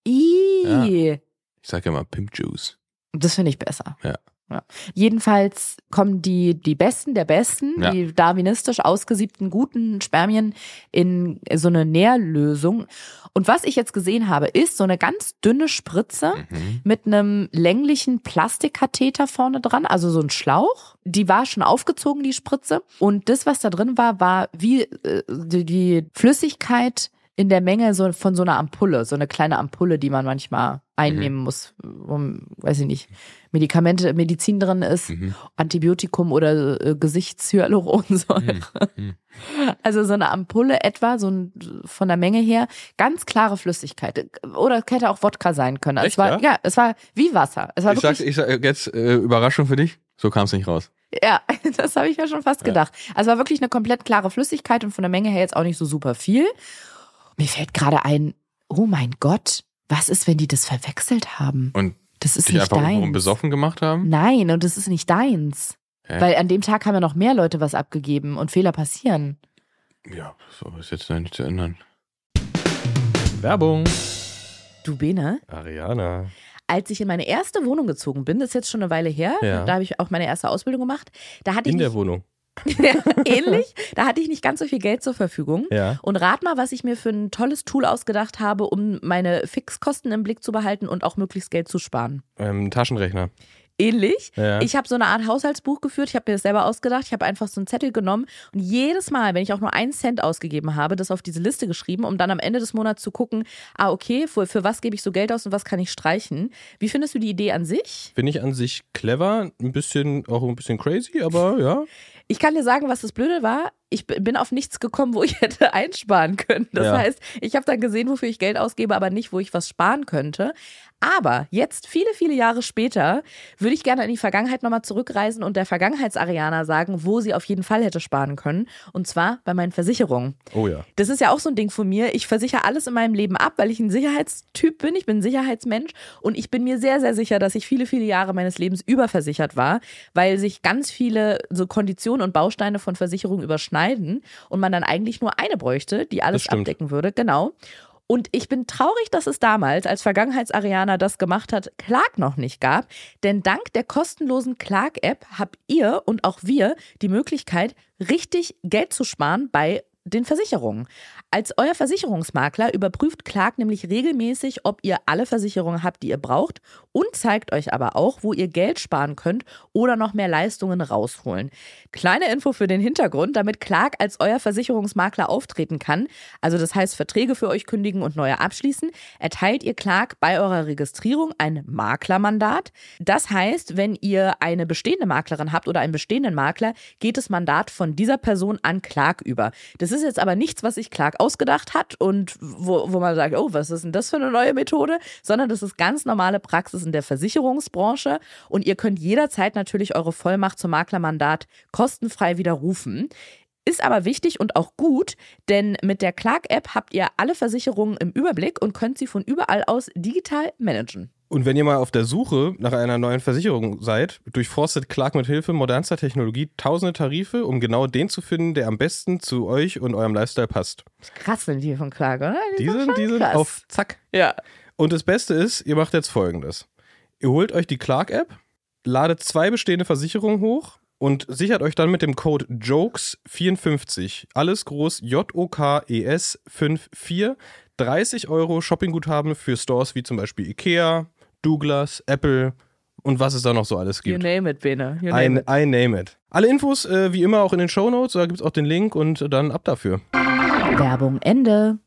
Ih. Ich sag ja mal Pimp Juice. Das finde ich besser. Ja. Ja. Jedenfalls kommen die, die Besten der Besten, Ja. die darwinistisch ausgesiebten guten Spermien in so eine Nährlösung. Und was ich jetzt gesehen habe, ist so eine ganz dünne Spritze Mhm. mit einem länglichen Plastikkatheter vorne dran, also so ein Schlauch. Die war schon aufgezogen, die Spritze. Und das, was da drin war, war wie äh, die, die Flüssigkeit in der Menge so von so einer Ampulle, so eine kleine Ampulle, die man manchmal einnehmen muss, um, weiß ich nicht, Medikamente, Medizin drin ist, Mhm. Antibiotikum oder äh, Gesichtshyaluronsäure. Mhm. Also so eine Ampulle etwa, so ein, von der Menge her, ganz klare Flüssigkeit. Oder hätte auch Wodka sein können. Also es Echt, war, ja? ja, es war wie Wasser. Es war Ich wirklich, sag, ich sag jetzt äh, Überraschung für dich. So kam es nicht raus. ja, das habe ich ja schon fast gedacht. Also es war wirklich eine komplett klare Flüssigkeit und von der Menge her jetzt auch nicht so super viel. Mir fällt gerade ein, oh mein Gott, was ist, wenn die das verwechselt haben? Und Das ist dich nicht einfach deins. besoffen gemacht haben? Nein, und das ist nicht deins. Hä? Weil an dem Tag haben ja noch mehr Leute was abgegeben und Fehler passieren. Ja, so ist jetzt nicht zu ändern. Werbung. Du Bene, Ariana. als ich in meine erste Wohnung gezogen bin, das ist jetzt schon eine Weile her, Ja. da habe ich auch meine erste Ausbildung gemacht, da hatte ich In der nicht, Ähnlich, da hatte ich nicht ganz so viel Geld zur Verfügung. Ja. Und rat mal, was ich mir für ein tolles Tool ausgedacht habe, um meine Fixkosten im Blick zu behalten und auch möglichst Geld zu sparen. Ähm, Taschenrechner. Ähnlich. Ja. Ich habe so eine Art Haushaltsbuch geführt. Ich habe mir das selber ausgedacht. Ich habe einfach so einen Zettel genommen und jedes Mal, wenn ich auch nur einen Cent ausgegeben habe, das auf diese Liste geschrieben, um dann am Ende des Monats zu gucken, ah, okay, für, für was gebe ich so Geld aus und was kann ich streichen. Wie findest du die Idee an sich? Finde ich an sich clever, ein bisschen, auch ein bisschen crazy, aber ja. Ich kann dir sagen, was das Blöde war. Ich bin auf nichts gekommen, wo ich hätte einsparen können. Das Ja. heißt, ich habe dann gesehen, wofür ich Geld ausgebe, aber nicht, wo ich was sparen könnte. Aber jetzt, viele, viele Jahre später, würde ich gerne in die Vergangenheit nochmal zurückreisen und der Vergangenheitsarianer sagen, wo sie auf jeden Fall hätte sparen können. Und zwar bei meinen Versicherungen. Oh ja. Das ist ja auch so ein Ding von mir. Ich versichere alles in meinem Leben ab, weil ich ein Sicherheitstyp bin. Ich bin ein Sicherheitsmensch und ich bin mir sehr, sehr sicher, dass ich viele, viele Jahre meines Lebens überversichert war, weil sich ganz viele so Konditionen und Bausteine von Versicherungen überschneiden und man dann eigentlich nur eine bräuchte, die alles abdecken würde. Genau. Und ich bin traurig, dass es damals, als Vergangenheitsarianer das gemacht hat, Clark noch nicht gab. Denn dank der kostenlosen Clark-App habt ihr und auch wir die Möglichkeit, richtig Geld zu sparen bei den Versicherungen. Als euer Versicherungsmakler überprüft Clark nämlich regelmäßig, ob ihr alle Versicherungen habt, die ihr braucht und zeigt euch aber auch, wo ihr Geld sparen könnt oder noch mehr Leistungen rausholen. Kleine Info für den Hintergrund, damit Clark als euer Versicherungsmakler auftreten kann, also das heißt Verträge für euch kündigen und neue abschließen, erteilt ihr Clark bei eurer Registrierung ein Maklermandat. Das heißt, wenn ihr eine bestehende Maklerin habt oder einen bestehenden Makler, geht das Mandat von dieser Person an Clark über. Das ist jetzt aber nichts, was sich Clark ausgedacht hat und wo, wo man sagt, oh, was ist denn das für eine neue Methode, sondern das ist ganz normale Praxis in der Versicherungsbranche und ihr könnt jederzeit natürlich eure Vollmacht zum Maklermandat kostenfrei widerrufen. Ist aber wichtig und auch gut, denn mit der Clark-App habt ihr alle Versicherungen im Überblick und könnt sie von überall aus digital managen. Und wenn ihr mal auf der Suche nach einer neuen Versicherung seid, durchforstet Clark mit Hilfe modernster Technologie tausende Tarife, um genau den zu finden, der am besten zu euch und eurem Lifestyle passt. Krass sind die von Clark, oder? Die sind sind, die sind krass. auf Zack. Ja. Und das Beste ist, ihr macht jetzt folgendes. Ihr holt euch die Clark-App, ladet zwei bestehende Versicherungen hoch und sichert euch dann mit dem Code JOKES54, alles groß J-O-K-E-S 54, 30 Euro Shoppingguthaben für Stores wie zum Beispiel Ikea, Douglas, Apple und was es da noch so alles You gibt. name it, Bene. You I, name it. I name it. Alle Infos äh, wie immer auch in den Shownotes, da gibt es auch den Link und dann ab dafür. Werbung Ende.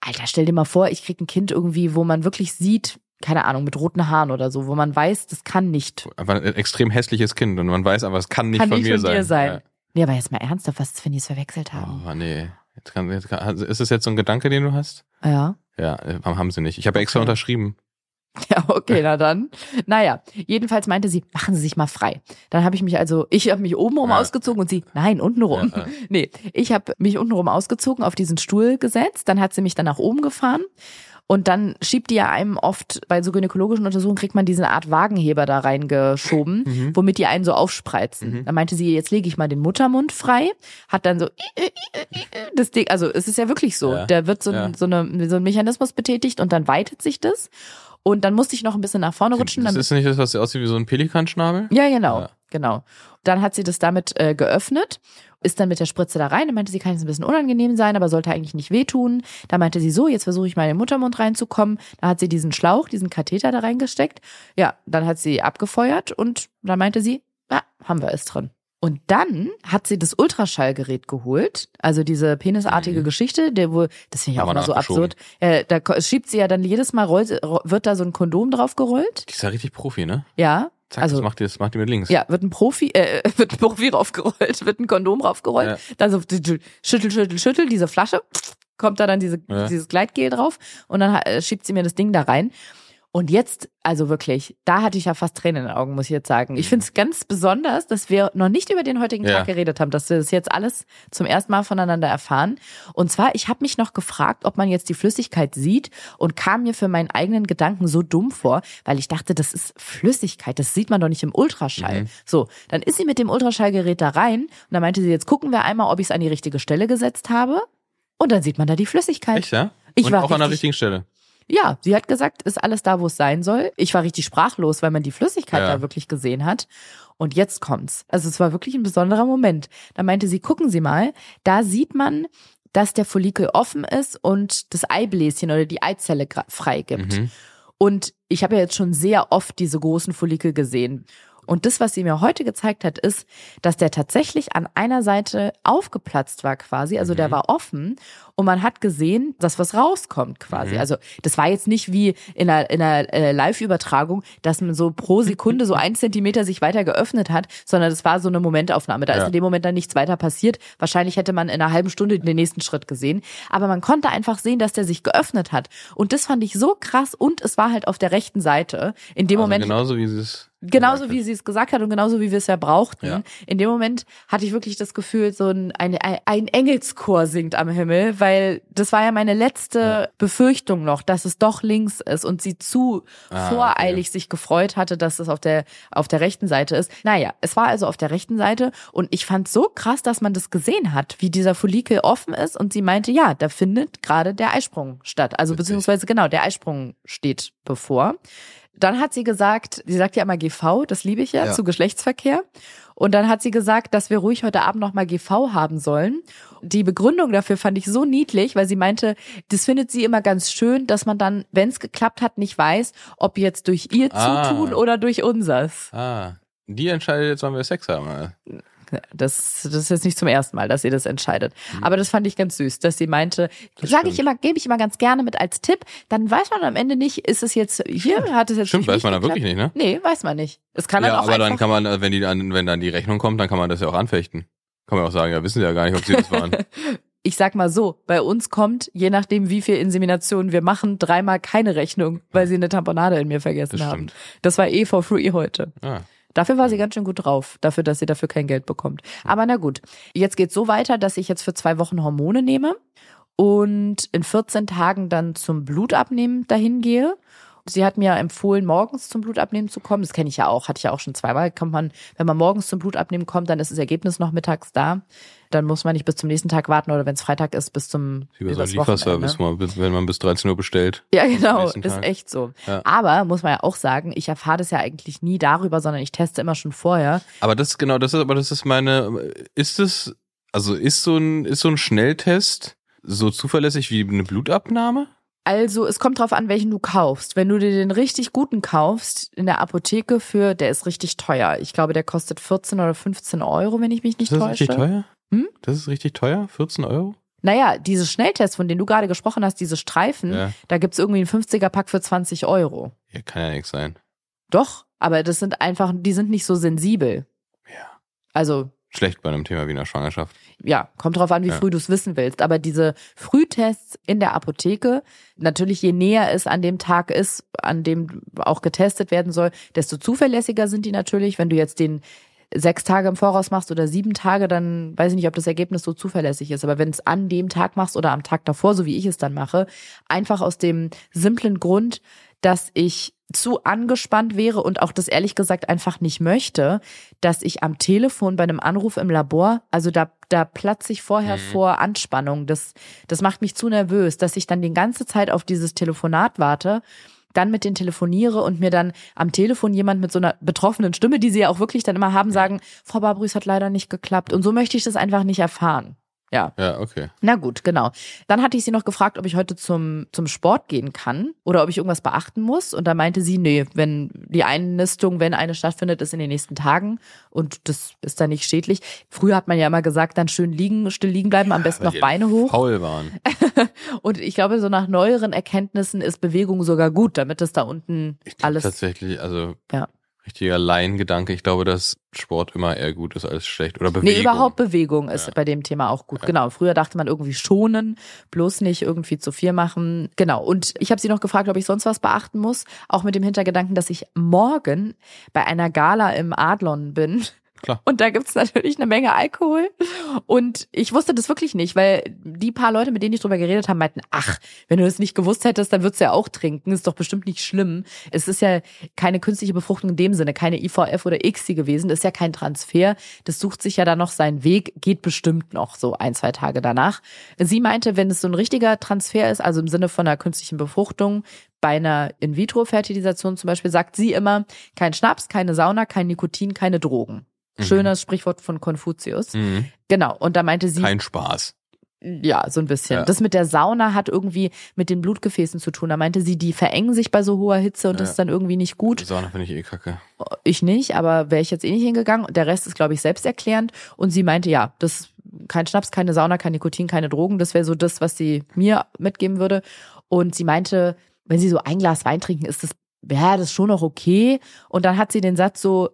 Alter, stell dir mal vor, ich krieg ein Kind irgendwie, wo man wirklich sieht, keine Ahnung, mit roten Haaren oder so, wo man weiß, das kann nicht. Einfach ein extrem hässliches Kind und man weiß aber, es kann nicht kann von nicht mir von sein. dir sein. Nee, aber jetzt mal ernsthaft, was ist, wenn die es verwechselt Ja. haben? Oh, nee. Jetzt kann, jetzt kann, ist es jetzt so ein Gedanke, den du hast? Ja. Ja, äh, haben sie nicht. Ich habe extra Okay. unterschrieben. Ja, okay, na dann. Naja, jedenfalls meinte sie, machen Sie sich mal frei. Dann habe ich mich also, ich habe mich obenrum Ja. ausgezogen und sie, nein, untenrum. Ja, ja. Nee, ich habe mich untenrum ausgezogen, auf diesen Stuhl gesetzt, dann hat sie mich dann nach oben gefahren und dann schiebt die ja einem oft, bei so gynäkologischen Untersuchungen kriegt man diese Art Wagenheber da reingeschoben, Mhm. womit die einen so aufspreizen. Mhm. Dann meinte sie, jetzt lege ich mal den Muttermund frei, hat dann so das Ding, also es ist ja wirklich so, Ja. da wird so ein, so, eine, so ein Mechanismus betätigt und dann weitet sich das und dann musste ich noch ein bisschen nach vorne rutschen. Das ist nicht das, was aussieht wie so ein Pelikanschnabel? ja, genau, Ja. genau. Dann hat sie das damit äh, geöffnet, ist dann mit der Spritze da rein und meinte, sie kann jetzt ein bisschen unangenehm sein, aber sollte eigentlich nicht wehtun. Da meinte sie so, jetzt versuche ich mal in den Muttermund reinzukommen. Da hat sie diesen Schlauch, diesen Katheter da reingesteckt. Ja, dann hat sie abgefeuert und dann meinte sie, ja, haben wir es drin. Und dann hat sie das Ultraschallgerät geholt, also diese penisartige Mhm. Geschichte, der wohl, das finde ich auch Aber immer so absurd. Äh, da schiebt sie ja dann jedes Mal, rollt, wird da so ein Kondom drauf gerollt. Die ist ja richtig Profi, ne? Ja. Zack, also, das macht die, das macht die mit links. ja, wird ein Profi, äh, wird ein Profi raufgerollt, wird ein Kondom raufgerollt, Ja. dann so schüttel, schüttel, schüttel, diese Flasche, kommt da dann diese, Ja. dieses Gleitgel drauf und dann äh, schiebt sie mir das Ding da rein. Und jetzt, also wirklich, da hatte ich ja fast Tränen in den Augen, muss ich jetzt sagen. Ich finde es ganz besonders, dass wir noch nicht über den heutigen Mhm. Ja. Tag geredet haben, dass wir das jetzt alles zum ersten Mal voneinander erfahren. Und zwar, ich habe mich noch gefragt, ob man jetzt die Flüssigkeit sieht und kam mir für meinen eigenen Gedanken so dumm vor, weil ich dachte, das ist Flüssigkeit, das sieht man doch nicht im Ultraschall. Mhm. So, dann ist sie mit dem Ultraschallgerät da rein und dann meinte sie, jetzt gucken wir einmal, ob ich es an die richtige Stelle gesetzt habe. Und dann sieht man da die Flüssigkeit. Echt, ja? Ich und war auch an der richtig- richtigen Stelle. Ja, sie hat gesagt, ist alles da, wo es sein soll. Ich war richtig sprachlos, weil man die Flüssigkeit Ja. da wirklich gesehen hat. Und jetzt kommt's. Also es war wirklich ein besonderer Moment. Da meinte sie, gucken Sie mal, da sieht man, dass der Follikel offen ist und das Eibläschen oder die Eizelle freigibt. Mhm. Und ich habe ja jetzt schon sehr oft diese großen Follikel gesehen. Und das, was sie mir heute gezeigt hat, ist, dass der tatsächlich an einer Seite aufgeplatzt war quasi. Also der Mhm. war offen und man hat gesehen, dass was rauskommt quasi. Mhm. Also das war jetzt nicht wie in einer, in einer äh, Live-Übertragung, dass man so pro Sekunde so ein Zentimeter sich weiter geöffnet hat, sondern das war so eine Momentaufnahme. Da Ja. ist in dem Moment dann nichts weiter passiert. Wahrscheinlich hätte man in einer halben Stunde den nächsten Schritt gesehen. Aber man konnte einfach sehen, dass der sich geöffnet hat. Und das fand ich so krass. Und es war halt auf der rechten Seite. In dem Also Moment genauso wie sie es. Genauso wie sie es gesagt hat und genauso wie wir es ja brauchten. Ja. In dem Moment hatte ich wirklich das Gefühl, so ein, ein, ein Engelschor singt am Himmel, weil das war ja meine letzte Befürchtung noch, dass es doch links ist und sie zu Ah, voreilig sich gefreut hatte, dass es auf der, auf der rechten Seite ist. Naja, es war also auf der rechten Seite und ich fand so krass, dass man das gesehen hat, wie dieser Follikel offen ist und sie meinte, ja, da findet gerade der Eisprung statt. Also Witzig. beziehungsweise genau, der Eisprung steht bevor. Dann hat sie gesagt, sie sagt ja immer GV, das liebe ich ja, Ja. zu Geschlechtsverkehr. Und dann hat sie gesagt, dass wir ruhig heute Abend nochmal GV haben sollen. Die Begründung dafür fand ich so niedlich, weil sie meinte, das findet sie immer ganz schön, dass man dann, wenn es geklappt hat, nicht weiß, ob jetzt durch ihr Ah. Zutun oder durch unsers. Ah, die entscheidet jetzt, wann wir Sex haben. Das, das ist jetzt nicht zum ersten Mal, dass sie das entscheidet. Mhm. Aber das fand ich ganz süß, dass sie meinte, sage ich stimmt. immer, gebe ich immer ganz gerne mit als Tipp, dann weiß man am Ende nicht, ist es jetzt hier, hat es jetzt Stimmt, weiß man da wirklich nicht, ne? Nee, weiß man nicht. Es kann dann Ja, auch aber dann kann man, äh, wenn die dann, wenn dann die Rechnung kommt, dann kann man das ja auch anfechten. Kann man auch sagen, ja, wissen sie ja gar nicht, ob sie das waren. ich sag mal so, bei uns kommt, je nachdem wie viel Inseminationen wir machen, dreimal keine Rechnung, weil sie eine Tamponade in mir vergessen Das haben. stimmt. Das war eh for free heute. Ah. Dafür war sie ganz schön gut drauf, dafür, dass sie dafür kein Geld bekommt. Aber na gut, jetzt geht's so weiter, dass ich jetzt für zwei Wochen Hormone nehme und in 14 Tagen dann zum Blutabnehmen dahin gehe. Sie hat mir empfohlen, morgens zum Blutabnehmen zu kommen. Das kenne ich ja auch, hatte ich ja auch schon zweimal. Kommt man, wenn man morgens zum Blutabnehmen kommt, dann ist das Ergebnis noch mittags da. Dann muss man nicht bis zum nächsten Tag warten oder wenn es Freitag ist, bis zum Wie bei so Wochenende. Lieferservice, wenn man bis 13 Uhr bestellt. Ja, genau, ist echt so. Ja. Aber muss man ja auch sagen, ich erfahre das ja eigentlich nie darüber, sondern ich teste immer schon vorher. Aber das genau, das ist aber das ist meine ist es also ist so ein ist so ein Schnelltest so zuverlässig wie eine Blutabnahme? Also, es kommt drauf an, welchen du kaufst. Wenn du dir den richtig guten kaufst in der Apotheke für, der ist richtig teuer. Ich glaube, der kostet 14 oder 15 Euro, wenn ich mich nicht Das ist täusche. richtig teuer? Hm? Das ist richtig teuer? 14 Euro? Naja, diese Schnelltests, von denen du gerade gesprochen hast, diese Streifen, Ja. da gibt's irgendwie einen 50er-Pack für 20 Euro. Ja, kann ja nichts sein. Doch, aber das sind einfach, die sind nicht so sensibel. Ja. Also, Schlecht bei einem Thema wie einer Schwangerschaft. ja, kommt drauf an, wie Ja. früh du es wissen willst. Aber diese Frühtests in der Apotheke, natürlich je näher es an dem Tag ist, an dem auch getestet werden soll, desto zuverlässiger sind die natürlich. Wenn du jetzt den sechs Tage im Voraus machst oder sieben Tage, dann weiß ich nicht, ob das Ergebnis so zuverlässig ist. Aber wenn es an dem Tag machst oder am Tag davor, so wie ich es dann mache, einfach aus dem simplen Grund, dass ich zu angespannt wäre und auch das ehrlich gesagt einfach nicht möchte, dass ich am Telefon bei einem Anruf im Labor, also da, da platze ich vorher Mhm. vor Anspannung. Das, das macht mich zu nervös, dass ich dann die ganze Zeit auf dieses Telefonat warte, dann mit denen telefoniere und mir dann am Telefon jemand mit so einer betroffenen Stimme, die sie ja auch wirklich dann immer haben, sagen, Frau Barbrüß hat leider nicht geklappt. Und so möchte ich das einfach nicht erfahren. Ja. Ja, okay. Na gut, genau. Dann hatte ich sie noch gefragt, ob ich heute zum, zum Sport gehen kann oder ob ich irgendwas beachten muss. Und da meinte sie, nee, wenn die Einnistung, wenn eine stattfindet, ist in den nächsten Tagen und das ist dann nicht schädlich. Früher hat man ja immer gesagt, dann schön liegen, still liegen bleiben, am besten noch Beine hoch. Faul waren. Und ich glaube, so nach neueren Erkenntnissen ist Bewegung sogar gut, damit es da unten Ich alles. tatsächlich, also Ja. Richtiger Laiengedanke. Ich glaube, dass Sport immer eher gut ist als schlecht. Oder Bewegung. Nee, überhaupt Bewegung ist Ja. bei dem Thema auch gut. Ja. Genau. Früher dachte man irgendwie schonen, bloß nicht irgendwie zu viel machen. Genau. Und ich habe sie noch gefragt, ob ich sonst was beachten muss. Auch mit dem Hintergedanken, dass ich morgen bei einer Gala im Adlon bin. Klar. Und da gibt's natürlich eine Menge Alkohol. Und ich wusste das wirklich nicht, weil die paar Leute, mit denen ich drüber geredet habe, meinten, ach, wenn du das nicht gewusst hättest, dann würdest du ja auch trinken. Ist doch bestimmt nicht schlimm. Es ist ja keine künstliche Befruchtung in dem Sinne, keine IVF oder ICSI gewesen. Das ist ja kein Transfer. Das sucht sich ja dann noch seinen Weg, geht bestimmt noch so ein, zwei Tage danach. Sie meinte, wenn es so ein richtiger Transfer ist, also im Sinne von einer künstlichen Befruchtung, bei einer In-vitro-Fertilisation zum Beispiel, sagt sie immer, kein Schnaps, keine Sauna, kein Nikotin, keine Drogen. Schönes Sprichwort von Konfuzius. Mhm. Genau. Und da meinte sie, Kein Spaß. ja, so ein bisschen. Ja. Das mit der Sauna hat irgendwie mit den Blutgefäßen zu tun. Da meinte sie, die verengen sich bei so hoher Hitze und das Ja. ist dann irgendwie nicht gut. Die Sauna finde ich eh kacke. Ich nicht, aber wäre ich jetzt eh nicht hingegangen. Der Rest ist, glaube ich, selbsterklärend. Und sie meinte, ja, das kein Schnaps, keine Sauna, kein Nikotin, keine Drogen. Das wäre so das, was sie mir mitgeben würde. Und sie meinte, wenn sie so ein Glas Wein trinken, ist das, ja, das ist schon noch okay. Und dann hat sie den Satz so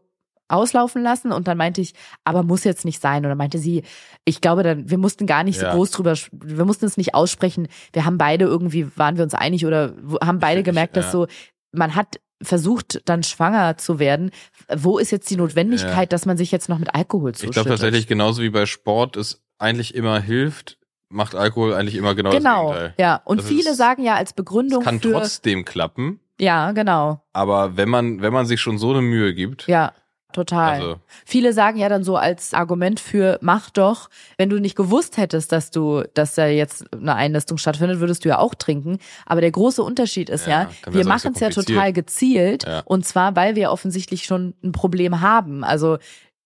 auslaufen lassen und dann meinte ich, aber muss jetzt nicht sein. Und dann meinte sie, ich glaube, dann, wir mussten gar nicht Ja. so groß drüber, wir mussten es nicht aussprechen. Wir haben beide irgendwie, waren wir uns einig oder haben beide Ich- gemerkt, dass ja. so, man hat versucht, dann schwanger zu werden. Wo ist jetzt die Notwendigkeit, Ja. dass man sich jetzt noch mit Alkohol Ich zuschüttet? glaube tatsächlich, genauso wie bei Sport es eigentlich immer hilft, macht Alkohol eigentlich immer genau, Genau, das Gegenteil. ja. Und Das viele ist- sagen ja als Begründung Es kann für, trotzdem klappen, ja, genau, aber wenn man, wenn man sich schon so eine Mühe gibt, ja. Total. Also- Viele sagen ja dann so als Argument für mach doch, wenn du nicht gewusst hättest, dass du, dass da jetzt eine Einlistung stattfindet, würdest du ja auch trinken. Aber der große Unterschied ist Ja, ja, wir machen es ja total gezielt Ja. und zwar, weil wir offensichtlich schon ein Problem haben. Also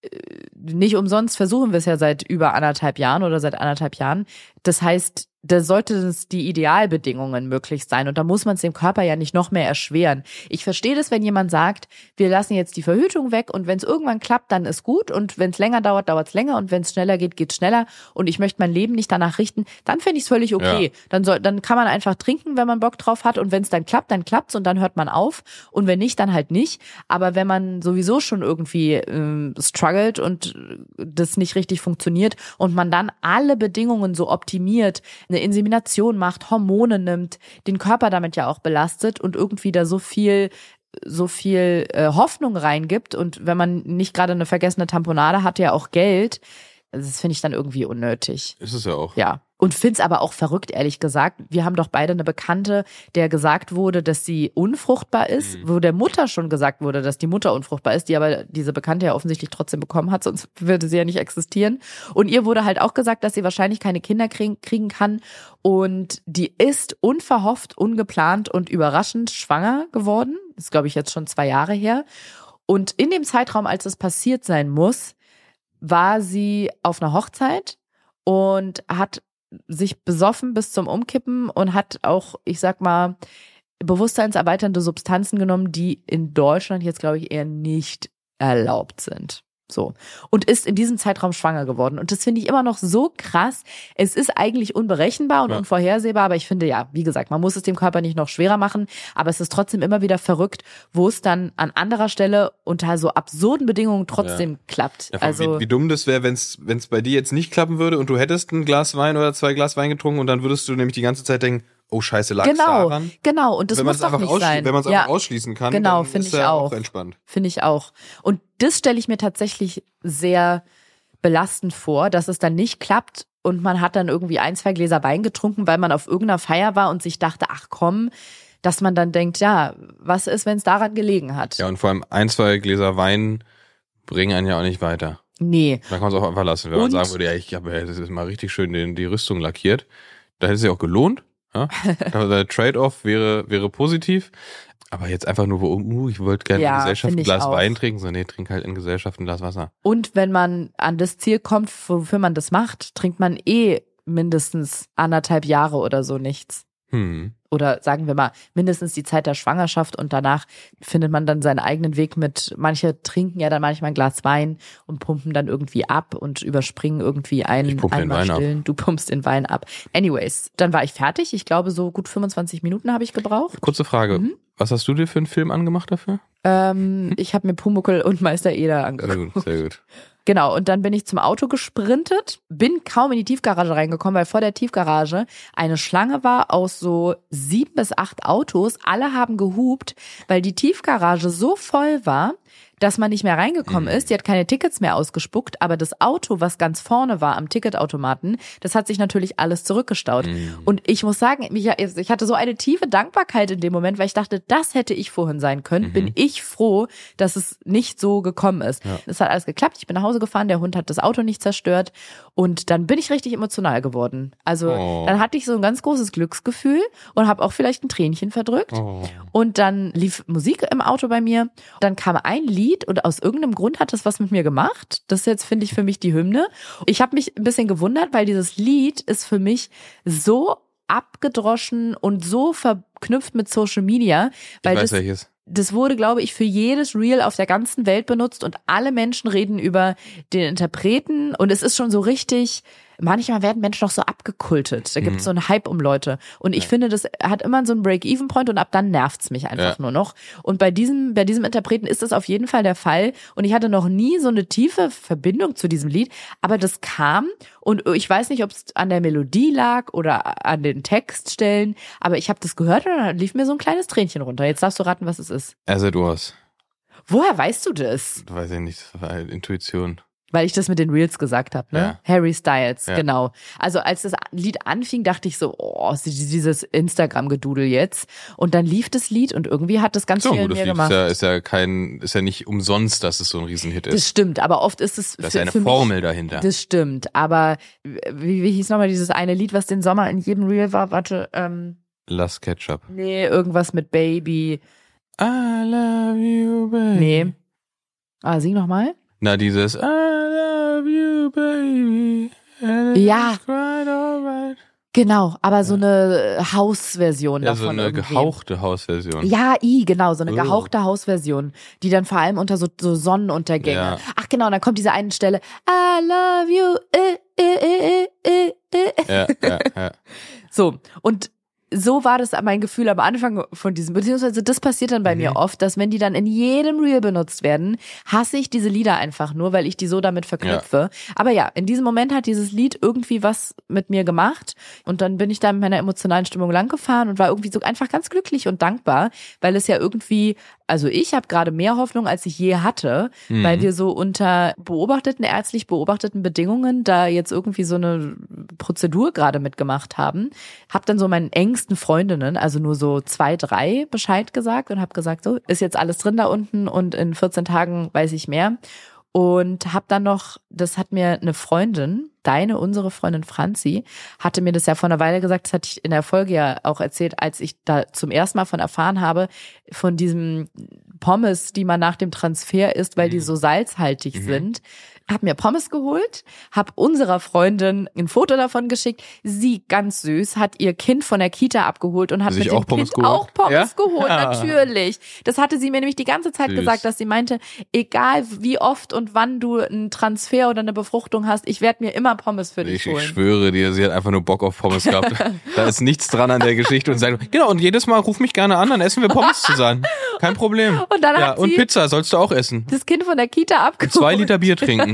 äh, nicht umsonst versuchen wir es ja seit über anderthalb Jahren oder seit anderthalb Jahren. Das heißt, da sollte es die Idealbedingungen möglich sein und da muss man es dem Körper ja nicht noch mehr erschweren. Ich verstehe das, wenn jemand sagt, wir lassen jetzt die Verhütung weg und wenn es irgendwann klappt, dann ist gut und wenn es länger dauert, dauert es länger und wenn es schneller geht, geht schneller und ich möchte mein Leben nicht danach richten, dann finde ich es völlig okay. Ja. Dann soll, dann kann man einfach trinken, wenn man Bock drauf hat und wenn es dann klappt, dann klappt's und dann hört man auf und wenn nicht, dann halt nicht. Aber wenn man sowieso schon irgendwie ähm, struggelt und das nicht richtig funktioniert und man dann alle Bedingungen so optimiert, eine Insemination macht, Hormone nimmt, den Körper damit ja auch belastet und irgendwie da so viel so viel äh, Hoffnung reingibt und wenn man nicht gerade eine vergessene Tamponade hat, ja auch Geld, das finde ich dann irgendwie unnötig. Ist es ja auch. Ja. Und find's aber auch verrückt, ehrlich gesagt. Wir haben doch beide eine Bekannte, der gesagt wurde, dass sie unfruchtbar ist, Mhm. wo der Mutter schon gesagt wurde, dass die Mutter unfruchtbar ist, die aber diese Bekannte ja offensichtlich trotzdem bekommen hat, sonst würde sie ja nicht existieren. Und ihr wurde halt auch gesagt, dass sie wahrscheinlich keine Kinder kriegen, kriegen kann. Und die ist unverhofft, ungeplant und überraschend schwanger geworden. Das ist, glaube ich, jetzt schon zwei Jahre her. Und in dem Zeitraum, als es passiert sein muss, war sie auf einer Hochzeit und hat sich besoffen bis zum Umkippen und hat auch, ich sag mal, bewusstseinserweiternde Substanzen genommen, die in Deutschland jetzt, glaube ich, eher nicht erlaubt sind. So. Und ist in diesem Zeitraum schwanger geworden. Und das finde ich immer noch so krass. Es ist eigentlich unberechenbar und Ja. unvorhersehbar, aber ich finde ja, wie gesagt, man muss es dem Körper nicht noch schwerer machen, aber es ist trotzdem immer wieder verrückt, wo es dann an anderer Stelle unter so absurden Bedingungen trotzdem klappt. Ja, vor allem, also wie, wie dumm das wäre, wenn es bei dir jetzt nicht klappen würde und du hättest ein Glas Wein oder zwei Glas Wein getrunken und dann würdest du nämlich die ganze Zeit denken, oh scheiße, lag genau, daran. genau. Und das wenn man muss doch einfach, nicht sein. wenn man es ja. einfach ausschließen kann, Genau, dann ist ich er auch. entspannt. Finde ich auch. Und das stelle ich mir tatsächlich sehr belastend vor, dass es dann nicht klappt und man hat dann irgendwie ein, zwei Gläser Wein getrunken, weil man auf irgendeiner Feier war und sich dachte, ach komm, dass man dann denkt, ja, was ist, wenn es daran gelegen hat? Ja, und vor allem ein, zwei Gläser Wein bringen einen ja auch nicht weiter. Nee. Da kann man es auch einfach lassen. Wenn man Und- sagen würde, ja, ich habe ja, das ist mal richtig schön den, die Rüstung lackiert, da hätte es sich auch gelohnt. Ja? Also der Trade-off wäre, wäre positiv. Aber jetzt einfach nur, wo, uh, ich wollte gerne Ja, in Gesellschaft ein Glas auch. Wein trinken. So, nee, trink halt in Gesellschaft ein Glas Wasser. Und wenn man an das Ziel kommt, wofür man das macht, trinkt man eh mindestens anderthalb Jahre oder so nichts. Hm. oder sagen wir mal mindestens die Zeit der Schwangerschaft und danach findet man dann seinen eigenen Weg mit, manche trinken ja dann manchmal ein Glas Wein und pumpen dann irgendwie ab und überspringen irgendwie ein, Ich pumpe den einmal Wein ab. stillen. Du pumpst den Wein ab. Anyways, dann war ich fertig. Ich glaube, so gut 25 Minuten habe ich gebraucht. Kurze Frage. Mhm. Was hast du dir für einen Film angemacht dafür? Ähm, ich habe mir Pumuckel und Meister Eder Sehr angeguckt. gut, sehr gut. Genau, und dann bin ich zum Auto gesprintet, bin kaum in die Tiefgarage reingekommen, weil vor der Tiefgarage eine Schlange war aus so sieben bis acht Autos. Alle haben gehupt, weil die Tiefgarage so voll war, dass man nicht mehr reingekommen ist. Die hat keine Tickets mehr ausgespuckt, aber das Auto, was ganz vorne war am Ticketautomaten, das hat sich natürlich alles zurückgestaut. Mhm. Und ich muss sagen, mich, ich hatte so eine tiefe Dankbarkeit in dem Moment, weil ich dachte, das hätte ich vorhin sein können. Bin ich froh, dass es nicht so gekommen ist. Ja. Es hat alles geklappt. Ich bin nach Hause gefahren, der Hund hat das Auto nicht zerstört und dann bin ich richtig emotional geworden. Also Oh. dann hatte ich so ein ganz großes Glücksgefühl und habe auch vielleicht ein Tränchen verdrückt. Oh. Und dann lief Musik im Auto bei mir. Dann kam ein Lied und aus irgendeinem Grund hat das was mit mir gemacht. Das ist jetzt, finde ich, für mich die Hymne. Ich habe mich ein bisschen gewundert, weil dieses Lied ist für mich so abgedroschen und so verknüpft mit Social Media, weil weiß das, welches. das wurde, glaube ich, für jedes Reel auf der ganzen Welt benutzt und alle Menschen reden über den Interpreten und es ist schon so richtig, manchmal werden Menschen noch so abgekultet. Da gibt Mhm. es so einen Hype um Leute. Und ich finde, das hat immer so einen Break-Even-Point und ab dann nervt's mich einfach Ja. nur noch. Und bei diesem, bei diesem Interpreten ist das auf jeden Fall der Fall. Und ich hatte noch nie so eine tiefe Verbindung zu diesem Lied, aber das kam und ich weiß nicht, ob es an der Melodie lag oder an den Textstellen, aber ich habe das gehört und dann lief mir so ein kleines Tränchen runter. Jetzt darfst du raten, was es ist. As it was. Woher weißt du das? Weiß ich nicht, das war halt Intuition. Weil ich das mit den Reels gesagt habe, ne? Ja. Harry Styles, Ja. genau. Also als das Lied anfing, dachte ich so, oh, dieses Instagram-Gedudel jetzt. Und dann lief das Lied und irgendwie hat das ganz So, viel Lied gemacht. ist ja, ist ja kein, ist ja nicht umsonst, dass es so ein Riesenhit das ist. stimmt, aber oft ist es Da ist eine Formel dahinter. Mich, das stimmt, aber wie, wie hieß nochmal dieses eine Lied, was den Sommer in jedem Reel war? Warte, ähm, Lass Ketchup. nee, irgendwas mit Baby. I love you, baby. Nee. Ah, sing nochmal. Na, dieses I you, baby. and Ja. Genau, aber so eine Hausversion Ja, davon. so eine irgendwie. gehauchte Hausversion. Ja, i, genau, so eine Oh. gehauchte Hausversion, die dann vor allem unter so, so Sonnenuntergänge. Ja. Ach genau, und dann kommt diese eine Stelle, I love you, äh, äh, äh, äh, äh. Ja, ja, ja. So, und so war das mein Gefühl am Anfang von diesem, beziehungsweise das passiert dann bei Mhm. mir oft, dass wenn die dann in jedem Reel benutzt werden, hasse ich diese Lieder einfach nur, weil ich die so damit verknüpfe. Aber ja, in diesem Moment hat dieses Lied irgendwie was mit mir gemacht und dann bin ich da mit meiner emotionalen Stimmung langgefahren und war irgendwie so einfach ganz glücklich und dankbar, weil es ja irgendwie also ich habe gerade mehr Hoffnung, als ich je hatte, Mhm. weil wir so unter beobachteten, ärztlich beobachteten Bedingungen da jetzt irgendwie so eine Prozedur gerade mitgemacht haben. Hab dann so meinen engsten Freundinnen, also nur so zwei, drei Bescheid gesagt und habe gesagt, so ist jetzt alles drin da unten und in 14 Tagen weiß ich mehr. Und hab dann noch, das hat mir eine Freundin, deine, unsere Freundin Franzi, hatte mir das ja vor einer Weile gesagt, das hatte ich in der Folge ja auch erzählt, als ich da zum ersten Mal von erfahren habe, von diesem Pommes, die man nach dem Transfer isst, weil die so salzhaltig sind. Hab mir Pommes geholt, hab unserer Freundin ein Foto davon geschickt. Sie, ganz süß, hat ihr Kind von der Kita abgeholt und hat Sich mit dem auch Pommes Kind geholt? auch Pommes Ja? geholt, Ja. natürlich. Das hatte sie mir nämlich die ganze Zeit Süß. gesagt, dass sie meinte, egal wie oft und wann du einen Transfer oder eine Befruchtung hast, ich werde mir immer Pommes für dich Ich, ich holen. schwöre dir, sie hat einfach nur Bock auf Pommes gehabt. da ist nichts dran an der Geschichte und sagt, genau, und jedes Mal ruf mich gerne an, dann essen wir Pommes zusammen. Kein Problem. Und dann ja, hat und sie Pizza sollst du auch essen. das Kind von der Kita abgeholt. Zwei Liter Bier trinken.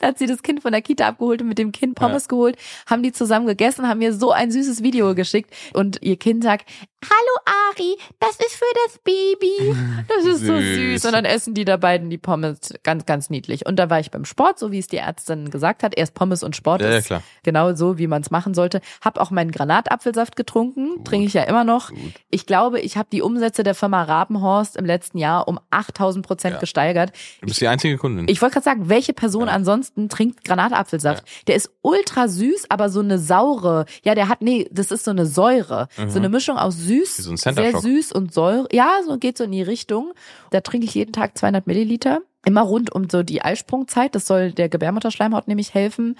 Da hat sie das Kind von der Kita abgeholt und mit dem Kind Pommes geholt, haben die zusammen gegessen, haben mir so ein süßes Video geschickt und ihr Kind sagt, Hallo Ari, das ist für das Baby. Das ist so Süß. süß. Und dann essen die da beiden die Pommes ganz, ganz niedlich. Und da war ich beim Sport, so wie es die Ärztin gesagt hat. Erst Pommes und Sport Ja, ja, ist klar. genau so, wie man es machen sollte. Hab auch meinen Granatapfelsaft getrunken, trinke ich ja immer noch. Ich glaube, ich habe die Umsätze der Firma Rabenhorst im letzten Jahr um 8000 Prozent Ja. gesteigert. Du bist die einzige Kundin. Ich wollte gerade sagen, welche Person ansonsten trinkt Granatapfelsaft? Der ist ultra süß, aber so eine saure. Ja, der hat, nee, das ist so eine Säure. So eine Mischung aus süß, Mhm. So ein sehr süß und Säure. Ja, so geht so in die Richtung. Da trinke ich jeden Tag 200 Milliliter. Immer rund um so die Eisprungzeit. Das soll der Gebärmutterschleimhaut nämlich helfen.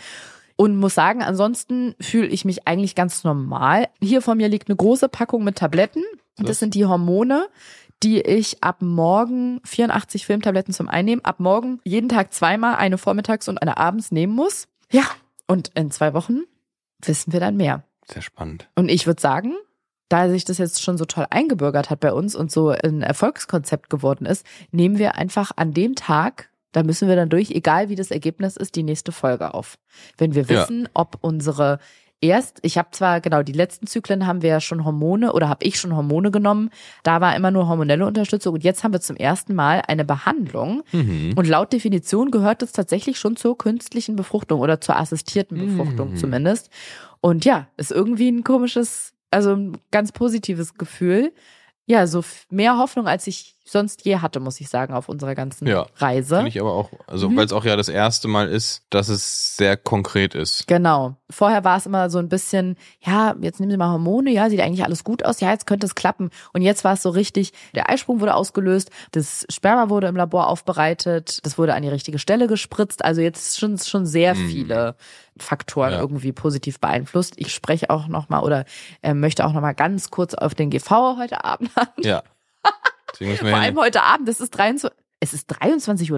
Und muss sagen, ansonsten fühle ich mich eigentlich ganz normal. Hier vor mir liegt eine große Packung mit Tabletten. Das sind die Hormone, die ich ab morgen 84 Filmtabletten zum Einnehmen, ab morgen jeden Tag zweimal, eine vormittags und eine abends nehmen muss. Ja, und in zwei Wochen wissen wir dann mehr. Sehr spannend. Und ich würde sagen, da sich das jetzt schon so toll eingebürgert hat bei uns und so ein Erfolgskonzept geworden ist, nehmen wir einfach an dem Tag, da müssen wir dann durch, egal wie das Ergebnis ist, die nächste Folge auf. Wenn wir Ja. wissen, ob unsere erst, ich habe zwar genau die letzten Zyklen haben wir ja schon Hormone oder habe ich schon Hormone genommen, da war immer nur hormonelle Unterstützung und jetzt haben wir zum ersten Mal eine Behandlung Mhm. und laut Definition gehört es tatsächlich schon zur künstlichen Befruchtung oder zur assistierten Befruchtung Mhm. zumindest. Und ja, ist irgendwie ein komisches, also ein ganz positives Gefühl. Ja, so mehr Hoffnung, als ich sonst je hatte, muss ich sagen, auf unserer ganzen Ja, Reise. Finde ich aber auch, also Mhm. weil es auch ja das erste Mal ist, dass es sehr konkret ist. Genau. Vorher war es immer so ein bisschen, ja, jetzt nehmen Sie mal Hormone, ja, sieht eigentlich alles gut aus, ja, jetzt könnte es klappen. Und jetzt war es so richtig, der Eisprung wurde ausgelöst, das Sperma wurde im Labor aufbereitet, das wurde an die richtige Stelle gespritzt. Also jetzt schon schon sehr Mhm. viele Faktoren Ja. irgendwie positiv beeinflusst. Ich spreche auch noch mal oder äh, möchte auch noch mal ganz kurz auf den GV heute Abend an. Ja. Vor allem heute Abend, es ist 23 es ist 23.30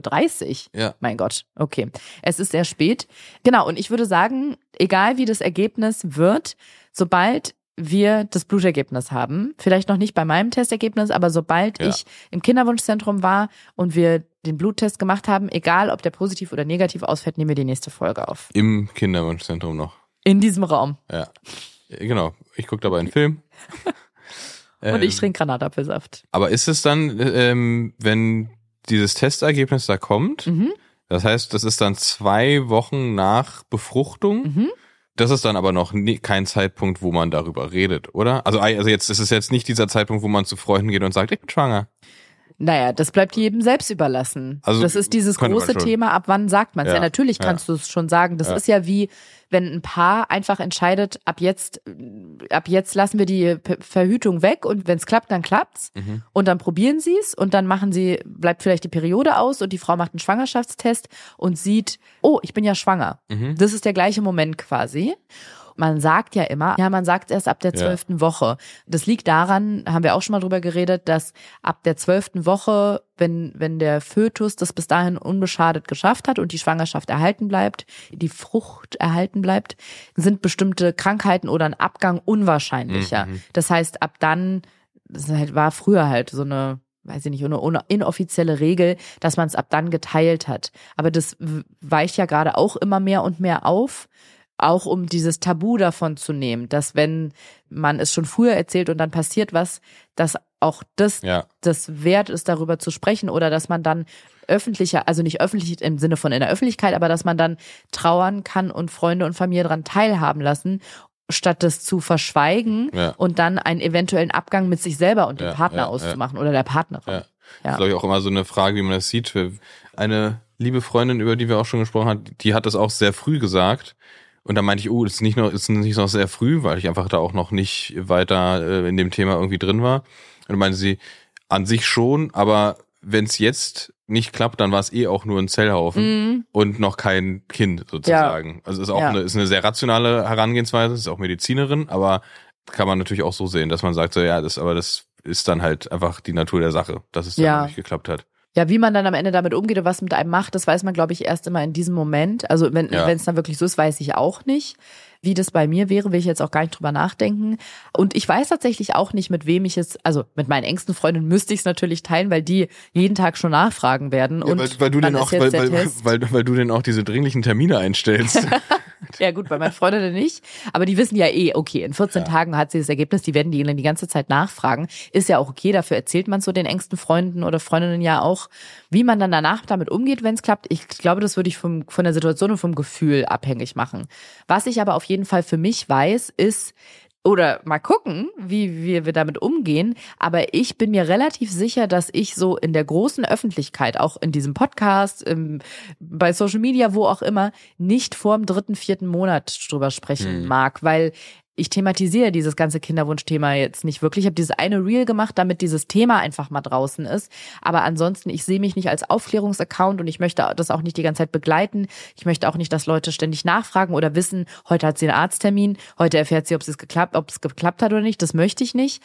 Uhr. Ja. Mein Gott, okay. Es ist sehr spät. Genau, und ich würde sagen, egal wie das Ergebnis wird, sobald wir das Blutergebnis haben, vielleicht noch nicht bei meinem Testergebnis, aber sobald Ja. ich im Kinderwunschzentrum war und wir den Bluttest gemacht haben, egal ob der positiv oder negativ ausfällt, nehmen wir die nächste Folge auf. Im Kinderwunschzentrum noch. In diesem Raum. Ja. Genau. Ich gucke dabei einen Film. Und ich Ähm, trinke Granatapfelsaft. Aber ist es dann, ähm, wenn dieses Testergebnis da kommt, Mhm. das heißt, das ist dann zwei Wochen nach Befruchtung? Mhm. Das ist dann aber noch nie, kein Zeitpunkt, wo man darüber redet, oder? Also, also jetzt ist es jetzt nicht dieser Zeitpunkt, wo man zu Freunden geht und sagt, ich bin schwanger. Naja, das bleibt jedem selbst überlassen. Also, das ist dieses große. Thema, ab wann sagt man es? Ja. Ja, natürlich ja. kannst du es schon sagen. Das Ja. ist ja wie, wenn ein Paar einfach entscheidet, ab jetzt, ab jetzt lassen wir die Verhütung weg und wenn es klappt, dann klappt's. Mhm. Und dann probieren sie es und dann machen sie, bleibt vielleicht die Periode aus und die Frau macht einen Schwangerschaftstest und sieht, oh, ich bin ja schwanger. Mhm. Das ist der gleiche Moment quasi. Man sagt ja immer, ja, man sagt erst ab der Ja. zwölften Woche. Das liegt daran, haben wir auch schon mal drüber geredet, dass ab der zwölften Woche, wenn, wenn der Fötus das bis dahin unbeschadet geschafft hat und die Schwangerschaft erhalten bleibt, die Frucht erhalten bleibt, sind bestimmte Krankheiten oder ein Abgang unwahrscheinlicher. Mhm. Das heißt, ab dann, das halt war früher halt so eine weiß ich nicht, eine inoffizielle Regel, dass man es ab dann geteilt hat. Aber das weicht ja gerade auch immer mehr und mehr auf, auch um dieses Tabu davon zu nehmen, dass wenn man es schon früher erzählt und dann passiert was, dass auch das Ja. das wert ist, darüber zu sprechen oder dass man dann öffentlicher, also nicht öffentlich im Sinne von in der Öffentlichkeit, aber dass man dann trauern kann und Freunde und Familie daran teilhaben lassen, statt das zu verschweigen Ja. und dann einen eventuellen Abgang mit sich selber und dem Ja, Partner auszumachen oder der Partnerin. Ja. Ja. ist, glaube ich, auch immer so eine Frage, wie man das sieht. Eine liebe Freundin, über die wir auch schon gesprochen haben, die hat das auch sehr früh gesagt. Und da meinte ich, oh, das ist nicht noch, ist nicht noch sehr früh, weil ich einfach da auch noch nicht weiter äh, in dem Thema irgendwie drin war. Und dann meinte sie, an sich schon, aber wenn es jetzt nicht klappt, dann war es eh auch nur ein Zellhaufen Mhm. und noch kein Kind sozusagen. Also ist auch Ja. eine, ist eine sehr rationale Herangehensweise, ist auch Medizinerin, aber kann man natürlich auch so sehen, dass man sagt, so ja, das, aber das ist dann halt einfach die Natur der Sache, dass es dann Ja. nicht geklappt hat. Ja, wie man dann am Ende damit umgeht und was mit einem macht, das weiß man, glaube ich, erst immer in diesem Moment. Also wenn Ja. wenn es dann wirklich so ist, weiß ich auch nicht. Wie das bei mir wäre, will ich jetzt auch gar nicht drüber nachdenken. Und ich weiß tatsächlich auch nicht, mit wem ich es, also mit meinen engsten Freundinnen müsste ich es natürlich teilen, weil die jeden Tag schon nachfragen werden. und weil, weil du denn auch, weil, weil, weil, weil du denn auch diese dringlichen Termine einstellst. Ja gut, bei meinen Freundinnen nicht. Aber die wissen ja eh, okay, in 14 Tagen hat sie das Ergebnis, die werden die dann die ganze Zeit nachfragen. Ist ja auch okay, dafür erzählt man so den engsten Freunden oder Freundinnen ja auch, wie man dann danach damit umgeht, wenn es klappt. Ich glaube, das würde ich vom, von der Situation und vom Gefühl abhängig machen. Was ich aber auf jeden Fall für mich weiß, ist, oder mal gucken, wie wie wir damit umgehen. Aber ich bin mir relativ sicher, dass ich so in der großen Öffentlichkeit, auch in diesem Podcast, im, bei Social Media, wo auch immer, nicht vor dem dritten, vierten Monat drüber sprechen Hm. mag, weil ich thematisiere dieses ganze Kinderwunschthema jetzt nicht wirklich. Ich habe dieses eine Reel gemacht, damit dieses Thema einfach mal draußen ist. Aber ansonsten, ich sehe mich nicht als Aufklärungsaccount und ich möchte das auch nicht die ganze Zeit begleiten. Ich möchte auch nicht, dass Leute ständig nachfragen oder wissen, heute hat sie einen Arzttermin, heute erfährt sie, ob es geklappt, ob es geklappt hat oder nicht. Das möchte ich nicht.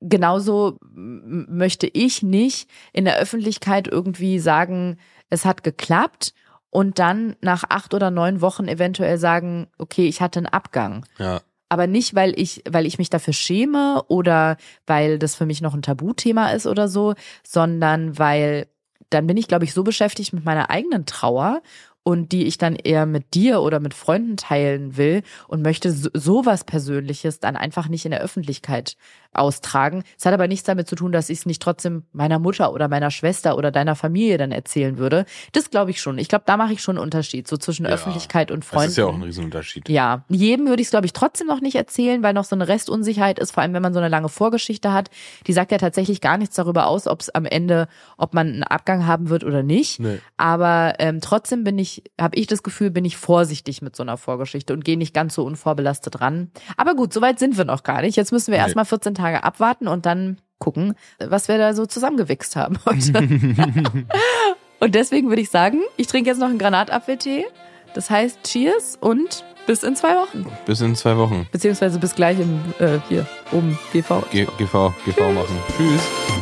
Genauso möchte ich nicht in der Öffentlichkeit irgendwie sagen, es hat geklappt und dann nach acht oder neun Wochen eventuell sagen, okay, ich hatte einen Abgang ja. Aber nicht, weil ich, weil ich mich dafür schäme oder weil das für mich noch ein Tabuthema ist oder so, sondern weil dann bin ich, glaube ich, so beschäftigt mit meiner eigenen Trauer und die ich dann eher mit dir oder mit Freunden teilen will und möchte so, sowas Persönliches dann einfach nicht in der Öffentlichkeit austragen. Es hat aber nichts damit zu tun, dass ich es nicht trotzdem meiner Mutter oder meiner Schwester oder deiner Familie dann erzählen würde. Das glaube ich schon. Ich glaube, da mache ich schon einen Unterschied, so zwischen Ja. Öffentlichkeit und Freunden. Das ist ja auch ein Riesenunterschied. Ja, jedem würde ich es, glaube ich, trotzdem noch nicht erzählen, weil noch so eine Restunsicherheit ist, vor allem wenn man so eine lange Vorgeschichte hat. Die sagt ja tatsächlich gar nichts darüber aus, ob es am Ende, ob man einen Abgang haben wird oder nicht. Nee. Aber ähm, trotzdem bin ich, habe ich das Gefühl, bin ich vorsichtig mit so einer Vorgeschichte und gehe nicht ganz so unvorbelastet ran. Aber gut, soweit sind wir noch gar nicht. Jetzt müssen wir Nee. erstmal 14 Tage abwarten und dann gucken, was wir da so zusammengewichst haben heute. und deswegen würde ich sagen, ich trinke jetzt noch einen Granatapfeltee. Das heißt, Cheers und bis in zwei Wochen. Bis in zwei Wochen. Beziehungsweise bis gleich im, äh, hier, oben, GV. G GV, GV machen. Tschüss.